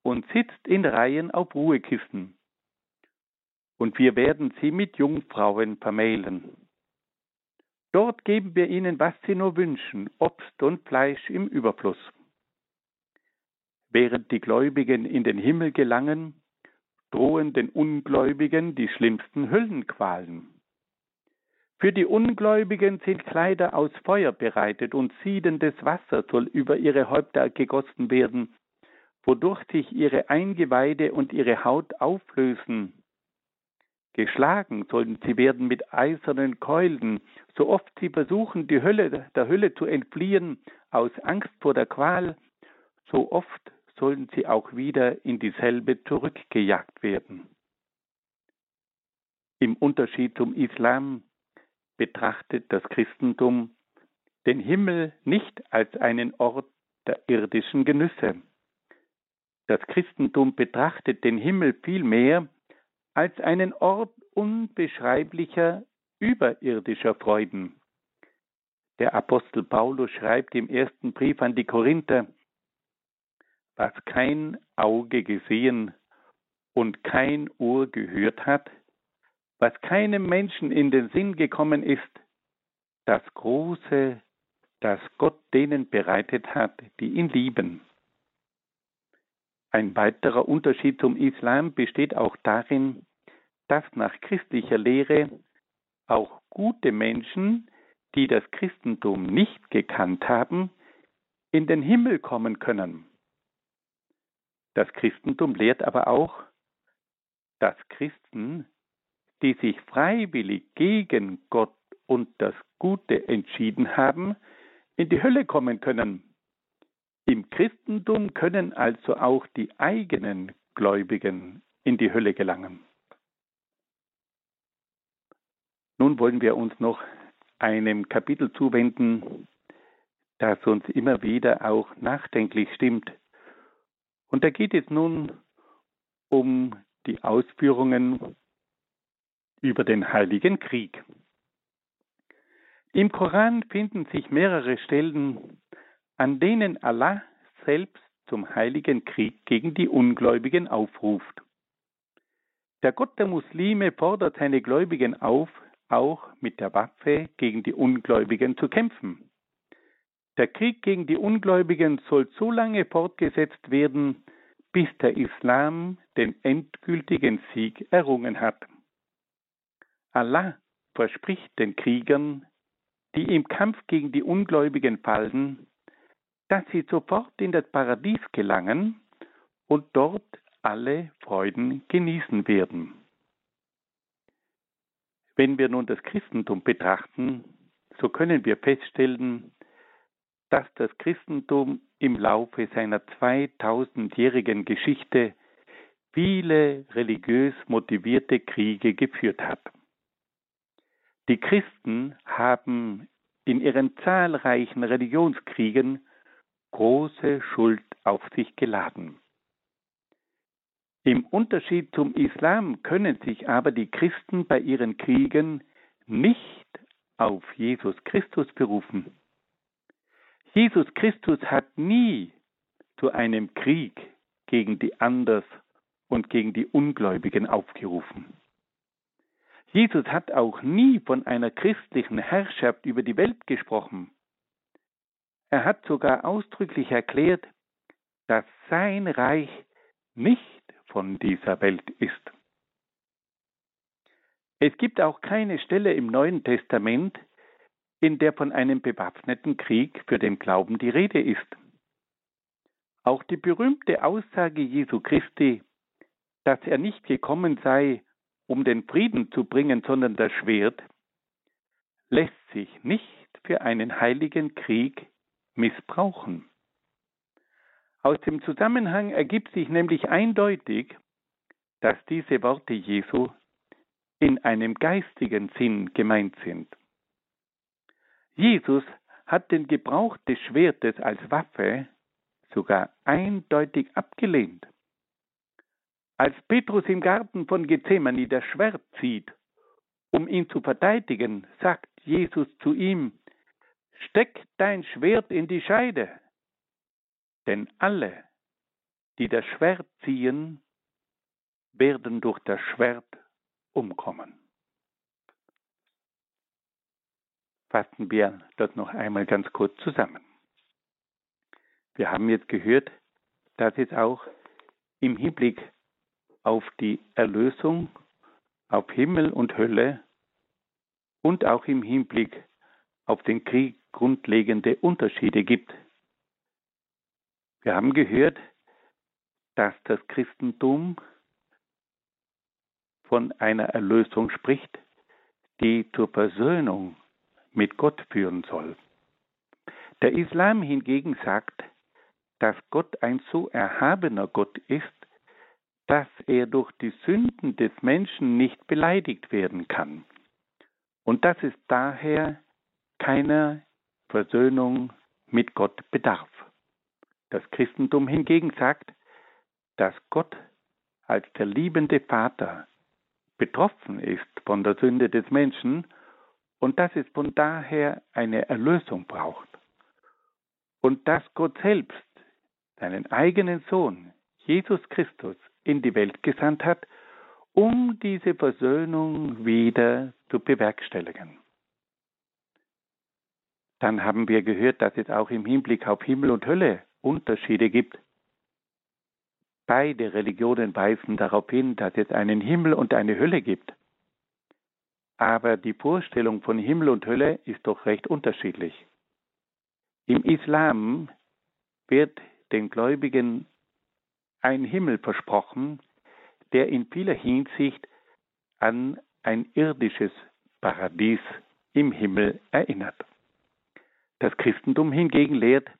und sitzt in Reihen auf Ruhekissen. Und wir werden sie mit Jungfrauen vermählen. Dort geben wir ihnen, was sie nur wünschen, Obst und Fleisch im Überfluss. Während die Gläubigen in den Himmel gelangen, drohen den Ungläubigen die schlimmsten Höllenqualen. Für die Ungläubigen sind Kleider aus Feuer bereitet und siedendes Wasser soll über ihre Häupter gegossen werden, wodurch sich ihre Eingeweide und ihre Haut auflösen. Geschlagen sollen sie werden mit eisernen Keulen, so oft sie versuchen, die Hölle, der Hölle zu entfliehen, aus Angst vor der Qual, so oft sollen sie auch wieder in dieselbe zurückgejagt werden. Im Unterschied zum Islam betrachtet das Christentum den Himmel nicht als einen Ort der irdischen Genüsse. Das Christentum betrachtet den Himmel vielmehr als einen Ort unbeschreiblicher, überirdischer Freuden. Der Apostel Paulus schreibt im ersten Brief an die Korinther, was kein Auge gesehen und kein Ohr gehört hat, was keinem Menschen in den Sinn gekommen ist, das Große, das Gott denen bereitet hat, die ihn lieben. Ein weiterer Unterschied zum Islam besteht auch darin, dass nach christlicher Lehre auch gute Menschen, die das Christentum nicht gekannt haben, in den Himmel kommen können. Das Christentum lehrt aber auch, dass Christen, die sich freiwillig gegen Gott und das Gute entschieden haben, in die Hölle kommen können. Im Christentum können also auch die eigenen Gläubigen in die Hölle gelangen. Nun wollen wir uns noch einem Kapitel zuwenden, das uns immer wieder auch nachdenklich stimmt. Und da geht es nun um die Ausführungen über den Heiligen Krieg. Im Koran finden sich mehrere Stellen, an denen Allah selbst zum Heiligen Krieg gegen die Ungläubigen aufruft. Der Gott der Muslime fordert seine Gläubigen auf, auch mit der Waffe gegen die Ungläubigen zu kämpfen. Der Krieg gegen die Ungläubigen soll so lange fortgesetzt werden, bis der Islam den endgültigen Sieg errungen hat. Allah verspricht den Kriegern, die im Kampf gegen die Ungläubigen fallen, dass sie sofort in das Paradies gelangen und dort alle Freuden genießen werden. Wenn wir nun das Christentum betrachten, so können wir feststellen, dass das Christentum im Laufe seiner 2000-jährigen Geschichte viele religiös motivierte Kriege geführt hat. Die Christen haben in ihren zahlreichen Religionskriegen große Schuld auf sich geladen. Im Unterschied zum Islam können sich aber die Christen bei ihren Kriegen nicht auf Jesus Christus berufen. Jesus Christus hat nie zu einem Krieg gegen die Anders und gegen die Ungläubigen aufgerufen. Jesus hat auch nie von einer christlichen Herrschaft über die Welt gesprochen. Er hat sogar ausdrücklich erklärt, dass sein Reich nicht von dieser Welt ist. Es gibt auch keine Stelle im Neuen Testament, in der von einem bewaffneten Krieg für den Glauben die Rede ist. Auch die berühmte Aussage Jesu Christi, dass er nicht gekommen sei, um den Frieden zu bringen, sondern das Schwert, lässt sich nicht für einen heiligen Krieg missbrauchen. Aus dem Zusammenhang ergibt sich nämlich eindeutig, dass diese Worte Jesu in einem geistigen Sinn gemeint sind. Jesus hat den Gebrauch des Schwertes als Waffe sogar eindeutig abgelehnt. Als Petrus im Garten von Gethsemane das Schwert zieht, um ihn zu verteidigen, sagt Jesus zu ihm, Steck dein Schwert in die Scheide, denn alle, die das Schwert ziehen, werden durch das Schwert umkommen. Fassen wir das noch einmal ganz kurz zusammen. Wir haben jetzt gehört, dass es auch im Hinblick auf die Erlösung, auf Himmel und Hölle und auch im Hinblick auf den Krieg grundlegende Unterschiede gibt. Wir haben gehört, dass das Christentum von einer Erlösung spricht, die zur Versöhnung mit Gott führen soll. Der Islam hingegen sagt, dass Gott ein so erhabener Gott ist, dass er durch die Sünden des Menschen nicht beleidigt werden kann und dass es daher keiner Versöhnung mit Gott bedarf. Das Christentum hingegen sagt, dass Gott als der liebende Vater betroffen ist von der Sünde des Menschen und dass es von daher eine Erlösung braucht. Und dass Gott selbst seinen eigenen Sohn, Jesus Christus, in die Welt gesandt hat, um diese Versöhnung wieder zu bewerkstelligen. Dann haben wir gehört, dass es auch im Hinblick auf Himmel und Hölle Unterschiede gibt. Beide Religionen weisen darauf hin, dass es einen Himmel und eine Hölle gibt. Aber die Vorstellung von Himmel und Hölle ist doch recht unterschiedlich. Im Islam wird den Gläubigen ein Himmel versprochen, der in vieler Hinsicht an ein irdisches Paradies im Himmel erinnert. Das Christentum hingegen lehrt,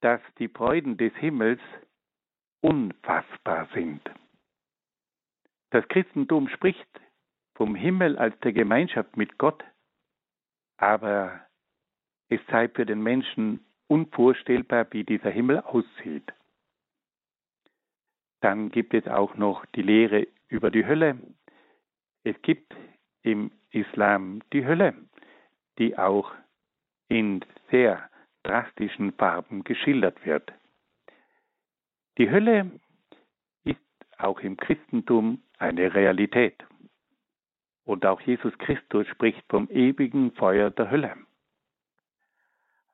dass die Freuden des Himmels unfassbar sind. Das Christentum spricht vom Himmel als der Gemeinschaft mit Gott, aber es sei für den Menschen unvorstellbar, wie dieser Himmel aussieht. Dann gibt es auch noch die Lehre über die Hölle. Es gibt im Islam die Hölle, die auch in sehr drastischen Farben geschildert wird. Die Hölle ist auch im Christentum eine Realität. Und auch Jesus Christus spricht vom ewigen Feuer der Hölle.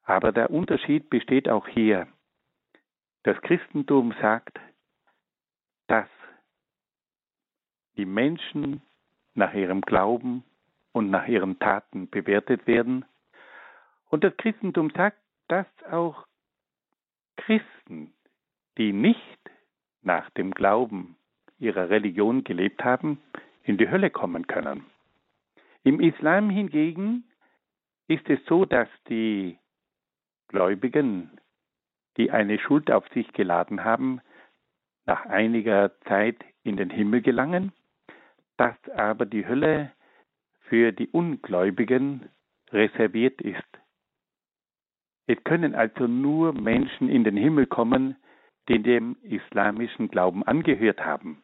Aber der Unterschied besteht auch hier. Das Christentum sagt, dass die Menschen nach ihrem Glauben und nach ihren Taten bewertet werden. Und das Christentum sagt, dass auch Christen, die nicht nach dem Glauben ihrer Religion gelebt haben, in die Hölle kommen können. Im Islam hingegen ist es so, dass die Gläubigen, die eine Schuld auf sich geladen haben, nach einiger Zeit in den Himmel gelangen, dass aber die Hölle für die Ungläubigen reserviert ist. Es können also nur Menschen in den Himmel kommen, die dem islamischen Glauben angehört haben.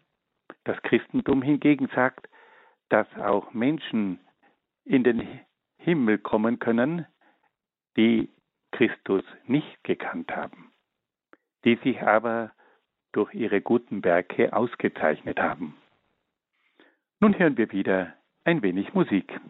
Das Christentum hingegen sagt, dass auch Menschen in den Himmel kommen können, die Christus nicht gekannt haben, die sich aber durch ihre guten Werke ausgezeichnet haben. Nun hören wir wieder ein wenig Musik.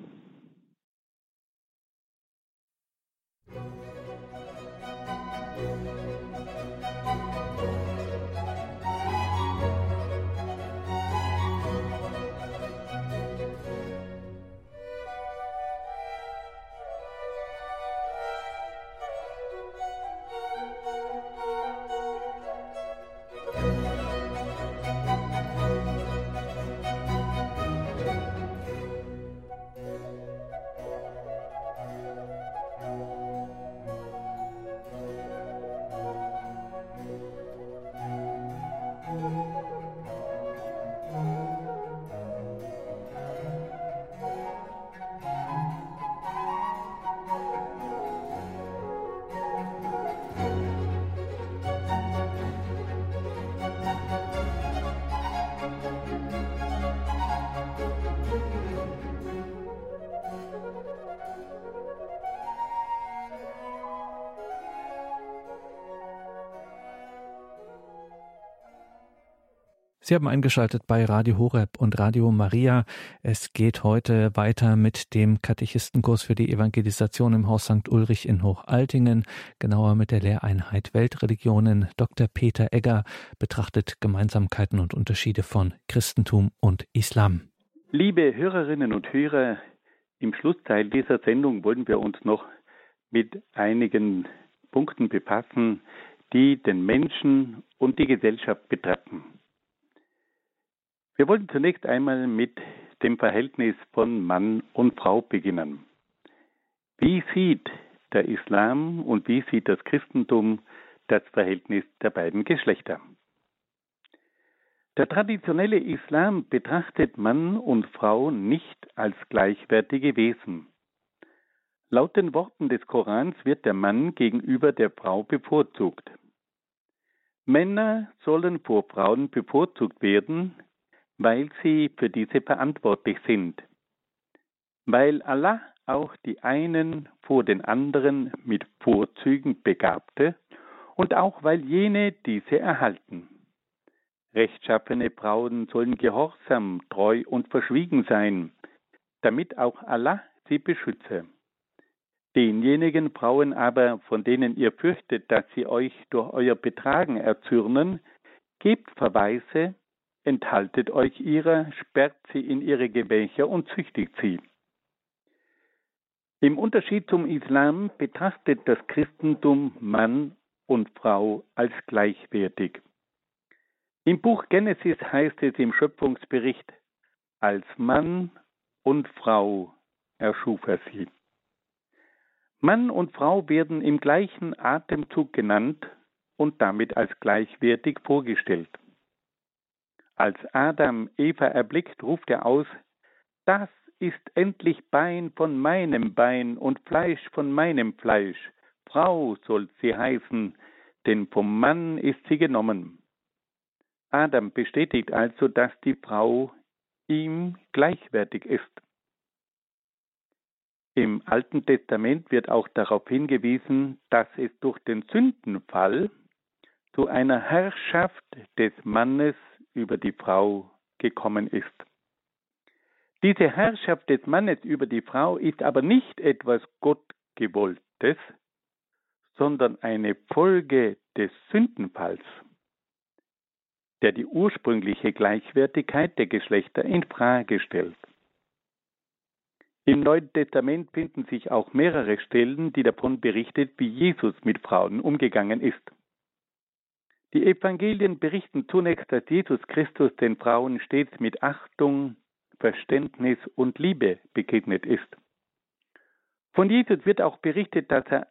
Sie haben eingeschaltet bei Radio Horeb und Radio Maria. Es geht heute weiter mit dem Katechistenkurs für die Evangelisation im Haus St. Ulrich in Hochaltingen, genauer mit der Lehreinheit Weltreligionen. Dr. Peter Egger betrachtet Gemeinsamkeiten und Unterschiede von Christentum und Islam.
Liebe Hörerinnen und Hörer, im Schlussteil dieser Sendung wollen wir uns noch mit einigen Punkten befassen, die den Menschen und die Gesellschaft betreffen. Wir wollen zunächst einmal mit dem Verhältnis von Mann und Frau beginnen. Wie sieht der Islam und wie sieht das Christentum das Verhältnis der beiden Geschlechter? Der traditionelle Islam betrachtet Mann und Frau nicht als gleichwertige Wesen. Laut den Worten des Korans wird der Mann gegenüber der Frau bevorzugt. Männer sollen vor Frauen bevorzugt werden, weil sie für diese verantwortlich sind. Weil Allah auch die einen vor den anderen mit Vorzügen begabte und auch weil jene diese erhalten. Rechtschaffene Brauen sollen gehorsam, treu und verschwiegen sein, damit auch Allah sie beschütze. Denjenigen Frauen aber, von denen ihr fürchtet, dass sie euch durch euer Betragen erzürnen, gebt Verweise enthaltet euch ihrer, sperrt sie in ihre Gewächer und züchtigt sie. Im Unterschied zum Islam betrachtet das Christentum Mann und Frau als gleichwertig. Im Buch Genesis heißt es im Schöpfungsbericht, als Mann und Frau erschuf er sie. Mann und Frau werden im gleichen Atemzug genannt und damit als gleichwertig vorgestellt. Als Adam Eva erblickt, ruft er aus, das ist endlich Bein von meinem Bein und Fleisch von meinem Fleisch. Frau soll sie heißen, denn vom Mann ist sie genommen. Adam bestätigt also, dass die Frau ihm gleichwertig ist. Im Alten Testament wird auch darauf hingewiesen, dass es durch den Sündenfall zu einer Herrschaft des Mannes über die Frau gekommen ist. Diese Herrschaft des Mannes über die Frau ist aber nicht etwas Gottgewolltes, sondern eine Folge des Sündenfalls, der die ursprüngliche Gleichwertigkeit der Geschlechter in Frage stellt. Im Neuen Testament finden sich auch mehrere Stellen, die davon berichtet, wie Jesus mit Frauen umgegangen ist. Die Evangelien berichten zunächst, dass Jesus Christus den Frauen stets mit Achtung, Verständnis und Liebe begegnet ist. Von Jesus wird auch berichtet, dass er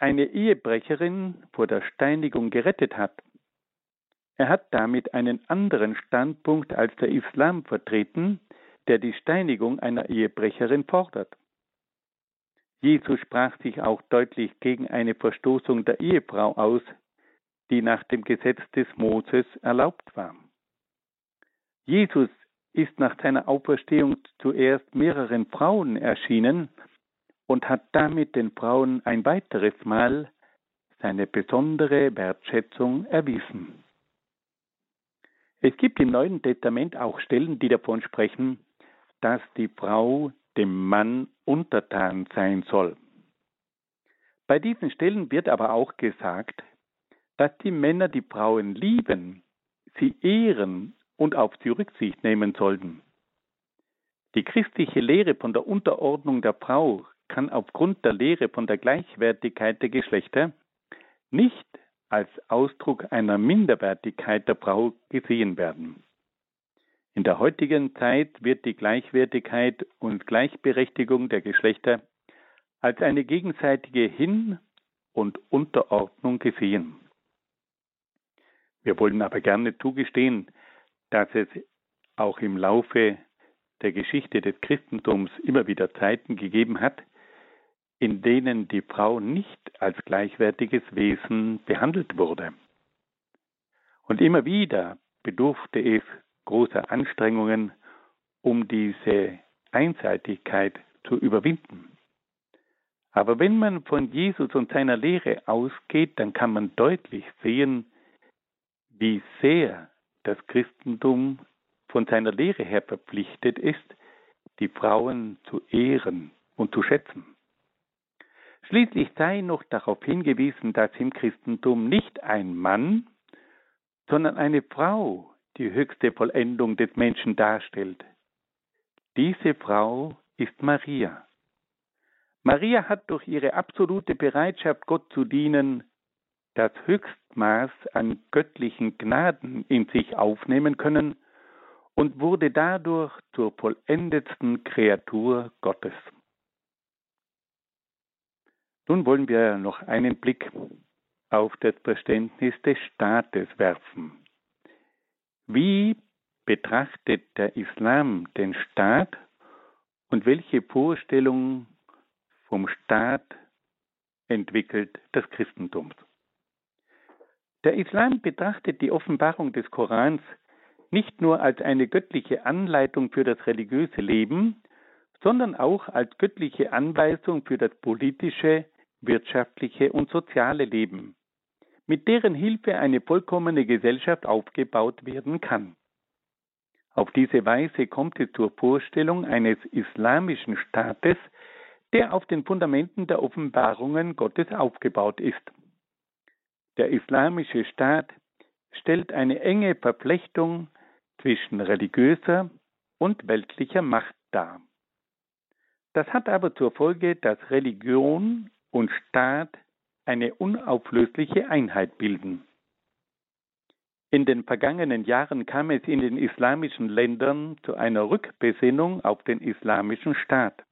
eine Ehebrecherin vor der Steinigung gerettet hat. Er hat damit einen anderen Standpunkt als der Islam vertreten, der die Steinigung einer Ehebrecherin fordert. Jesus sprach sich auch deutlich gegen eine Verstoßung der Ehefrau aus, die nach dem Gesetz des Moses erlaubt war. Jesus ist nach seiner Auferstehung zuerst mehreren Frauen erschienen und hat damit den Frauen ein weiteres Mal seine besondere Wertschätzung erwiesen. Es gibt im Neuen Testament auch Stellen, die davon sprechen, dass die Frau dem Mann untertan sein soll. Bei diesen Stellen wird aber auch gesagt, dass die Männer die Frauen lieben, sie ehren und auf sie Rücksicht nehmen sollten. Die christliche Lehre von der Unterordnung der Frau kann aufgrund der Lehre von der Gleichwertigkeit der Geschlechter nicht als Ausdruck einer Minderwertigkeit der Frau gesehen werden. In der heutigen Zeit wird die Gleichwertigkeit und Gleichberechtigung der Geschlechter als eine gegenseitige Hin- und Unterordnung gesehen. Wir wollen aber gerne zugestehen, dass es auch im Laufe der Geschichte des Christentums immer wieder Zeiten gegeben hat, in denen die Frau nicht als gleichwertiges Wesen behandelt wurde. Und immer wieder bedurfte es großer Anstrengungen, um diese Einseitigkeit zu überwinden. Aber wenn man von Jesus und seiner Lehre ausgeht, dann kann man deutlich sehen, wie sehr das Christentum von seiner Lehre her verpflichtet ist, die Frauen zu ehren und zu schätzen. Schließlich sei noch darauf hingewiesen, dass im Christentum nicht ein Mann, sondern eine Frau die höchste Vollendung des Menschen darstellt. Diese Frau ist Maria. Maria hat durch ihre absolute Bereitschaft, Gott zu dienen, das Höchstmaß an göttlichen Gnaden in sich aufnehmen können und wurde dadurch zur vollendetsten Kreatur Gottes. Nun wollen wir noch einen Blick auf das Verständnis des Staates werfen. Wie betrachtet der Islam den Staat und welche Vorstellungen vom Staat entwickelt das Christentum? Der Islam betrachtet die Offenbarung des Korans nicht nur als eine göttliche Anleitung für das religiöse Leben, sondern auch als göttliche Anweisung für das politische, wirtschaftliche und soziale Leben mit deren Hilfe eine vollkommene Gesellschaft aufgebaut werden kann. Auf diese Weise kommt es zur Vorstellung eines islamischen Staates, der auf den Fundamenten der Offenbarungen Gottes aufgebaut ist. Der islamische Staat stellt eine enge Verflechtung zwischen religiöser und weltlicher Macht dar. Das hat aber zur Folge, dass Religion und Staat eine unauflösliche Einheit bilden. In den vergangenen Jahren kam es in den islamischen Ländern zu einer Rückbesinnung auf den islamischen Staat.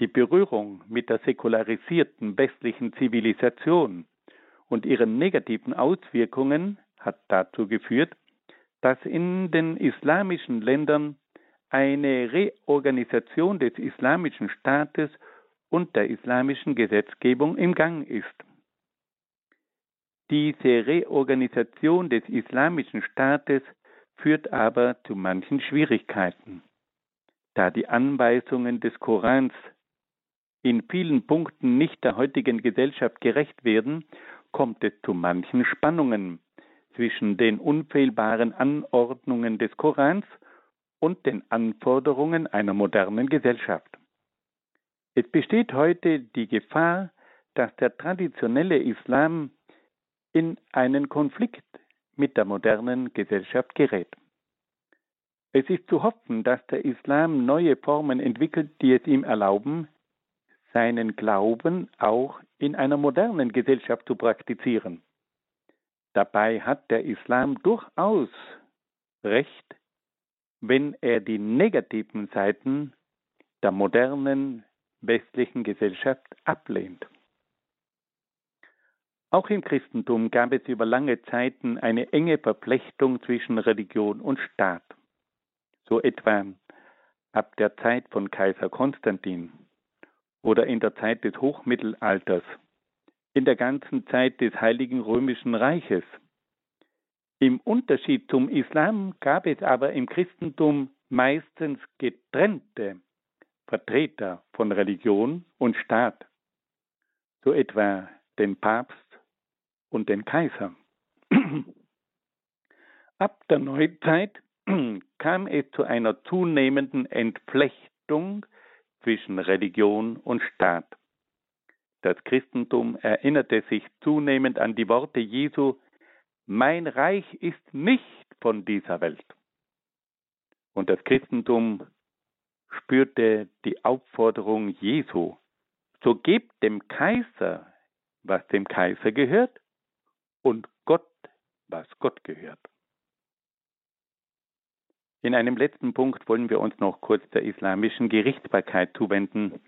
Die Berührung mit der säkularisierten westlichen Zivilisation und ihren negativen Auswirkungen hat dazu geführt, dass in den islamischen Ländern eine Reorganisation des islamischen Staates und der islamischen Gesetzgebung im Gang ist. Diese Reorganisation des islamischen Staates führt aber zu manchen Schwierigkeiten, da die Anweisungen des Korans in vielen Punkten nicht der heutigen Gesellschaft gerecht werden, kommt es zu manchen Spannungen zwischen den unfehlbaren Anordnungen des Korans und den Anforderungen einer modernen Gesellschaft. Es besteht heute die Gefahr, dass der traditionelle Islam in einen Konflikt mit der modernen Gesellschaft gerät. Es ist zu hoffen, dass der Islam neue Formen entwickelt, die es ihm erlauben, seinen Glauben auch in einer modernen Gesellschaft zu praktizieren. Dabei hat der Islam durchaus recht, wenn er die negativen Seiten der modernen westlichen Gesellschaft ablehnt. Auch im Christentum gab es über lange Zeiten eine enge Verflechtung zwischen Religion und Staat, so etwa ab der Zeit von Kaiser Konstantin oder in der Zeit des Hochmittelalters, in der ganzen Zeit des Heiligen Römischen Reiches. Im Unterschied zum Islam gab es aber im Christentum meistens getrennte Vertreter von Religion und Staat, so etwa den Papst und den Kaiser. [clears throat] Ab der Neuzeit [clears throat] kam es zu einer zunehmenden Entflechtung zwischen Religion und Staat. Das Christentum erinnerte sich zunehmend an die Worte Jesu, mein Reich ist nicht von dieser Welt. Und das Christentum spürte die Aufforderung Jesu, so gebt dem Kaiser, was dem Kaiser gehört, und Gott, was Gott gehört. In einem letzten Punkt wollen wir uns noch kurz der islamischen Gerichtsbarkeit zuwenden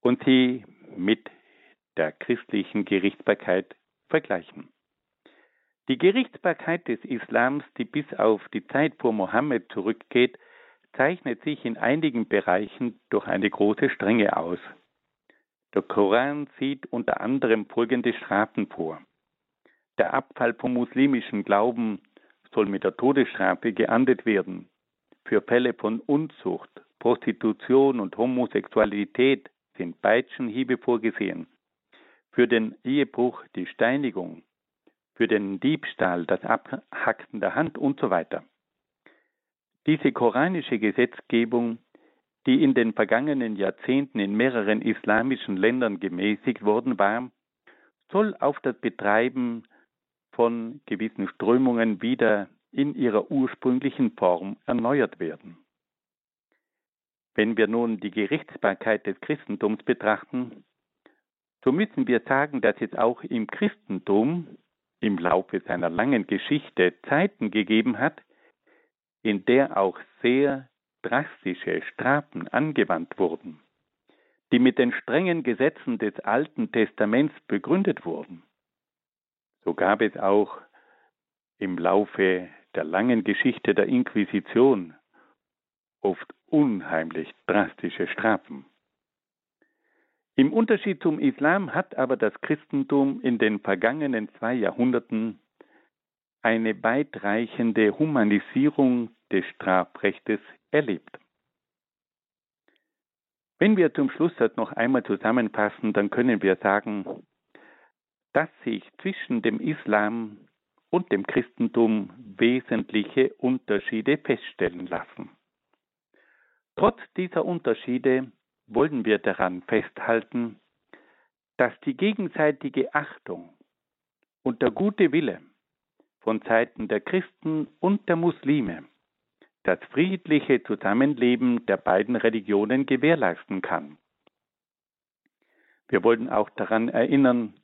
und sie mit der christlichen Gerichtsbarkeit vergleichen. Die Gerichtsbarkeit des Islams, die bis auf die Zeit vor Mohammed zurückgeht, zeichnet sich in einigen Bereichen durch eine große Strenge aus. Der Koran sieht unter anderem folgende Strafen vor. Der Abfall vom muslimischen Glauben soll mit der Todesstrafe geahndet werden. Für Fälle von Unzucht, Prostitution und Homosexualität sind Peitschenhiebe vorgesehen. Für den Ehebruch die Steinigung. Für den Diebstahl das Abhacken der Hand und so weiter. Diese koranische Gesetzgebung, die in den vergangenen Jahrzehnten in mehreren islamischen Ländern gemäßigt worden war, soll auf das Betreiben von gewissen Strömungen wieder in ihrer ursprünglichen Form erneuert werden. Wenn wir nun die Gerichtsbarkeit des Christentums betrachten, so müssen wir sagen, dass es auch im Christentum im Laufe seiner langen Geschichte Zeiten gegeben hat, in der auch sehr drastische Strafen angewandt wurden, die mit den strengen Gesetzen des Alten Testaments begründet wurden. So gab es auch im Laufe der langen Geschichte der Inquisition oft unheimlich drastische Strafen. Im Unterschied zum Islam hat aber das Christentum in den vergangenen zwei Jahrhunderten eine weitreichende Humanisierung des Strafrechtes erlebt. Wenn wir zum Schluss das noch einmal zusammenfassen, dann können wir sagen, dass sich zwischen dem Islam und dem Christentum wesentliche Unterschiede feststellen lassen. Trotz dieser Unterschiede wollen wir daran festhalten, dass die gegenseitige Achtung und der gute Wille von Seiten der Christen und der Muslime das friedliche Zusammenleben der beiden Religionen gewährleisten kann. Wir wollen auch daran erinnern,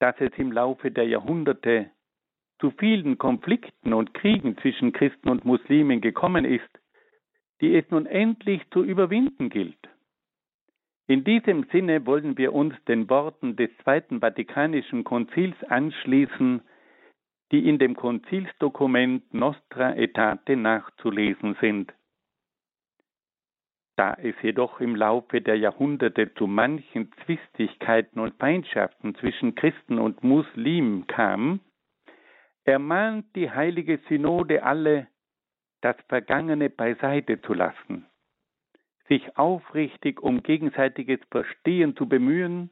dass es im Laufe der Jahrhunderte zu vielen Konflikten und Kriegen zwischen Christen und Muslimen gekommen ist, die es nun endlich zu überwinden gilt. In diesem Sinne wollen wir uns den Worten des Zweiten Vatikanischen Konzils anschließen, die in dem Konzilsdokument Nostra Aetate nachzulesen sind. Da es jedoch im Laufe der Jahrhunderte zu manchen Zwistigkeiten und Feindschaften zwischen Christen und Muslimen kam, ermahnt die heilige Synode alle, das Vergangene beiseite zu lassen, sich aufrichtig um gegenseitiges Verstehen zu bemühen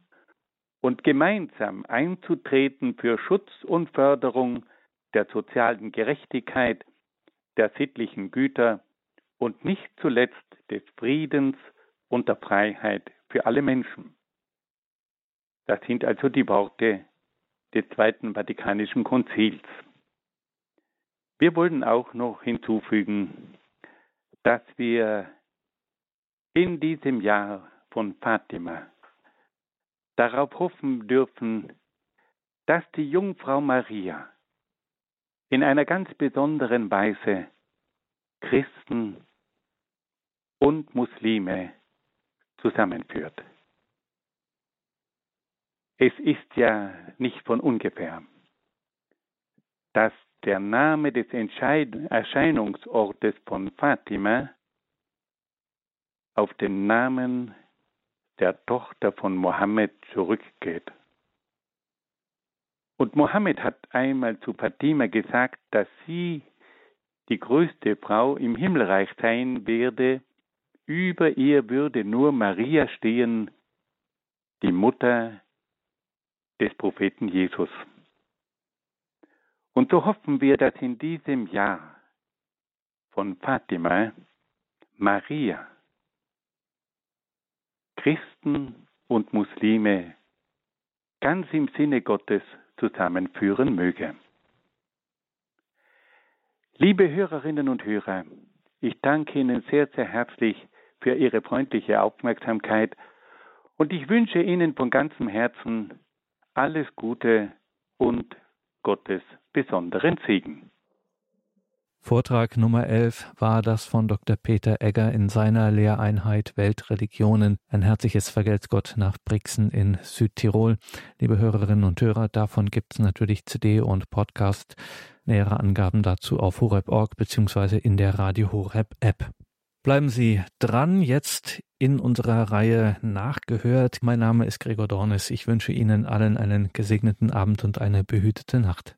und gemeinsam einzutreten für Schutz und Förderung der sozialen Gerechtigkeit, der sittlichen Güter und nicht zuletzt des Friedens und der Freiheit für alle Menschen. Das sind also die Worte des Zweiten Vatikanischen Konzils. Wir wollen auch noch hinzufügen, dass wir in diesem Jahr von Fatima darauf hoffen dürfen, dass die Jungfrau Maria in einer ganz besonderen Weise Christen und Muslime zusammenführt. Es ist ja nicht von ungefähr, dass der Name des Erscheinungsortes von Fatima auf den Namen der Tochter von Mohammed zurückgeht. Und Mohammed hat einmal zu Fatima gesagt, dass sie die größte Frau im Himmelreich sein werde, über ihr würde nur Maria stehen, die Mutter des Propheten Jesus. Und so hoffen wir, dass in diesem Jahr von Fatima Maria Christen und Muslime ganz im Sinne Gottes zusammenführen möge. Liebe Hörerinnen und Hörer, ich danke Ihnen sehr, sehr herzlich für Ihre freundliche Aufmerksamkeit und ich wünsche Ihnen von ganzem Herzen alles Gute und Gottes besonderen Segen.
Vortrag Nummer 11 war das von Dr. Peter Egger in seiner Lehreinheit Weltreligionen. Ein herzliches Vergelt's Gott nach Brixen in Südtirol. Liebe Hörerinnen und Hörer, davon gibt es natürlich CD und Podcast. Nähere Angaben dazu auf horeb.org bzw. in der Radio Horeb App. Bleiben Sie dran, jetzt in unserer Reihe nachgehört. Mein Name ist Gregor Dornes. Ich wünsche Ihnen allen einen gesegneten Abend und eine behütete Nacht.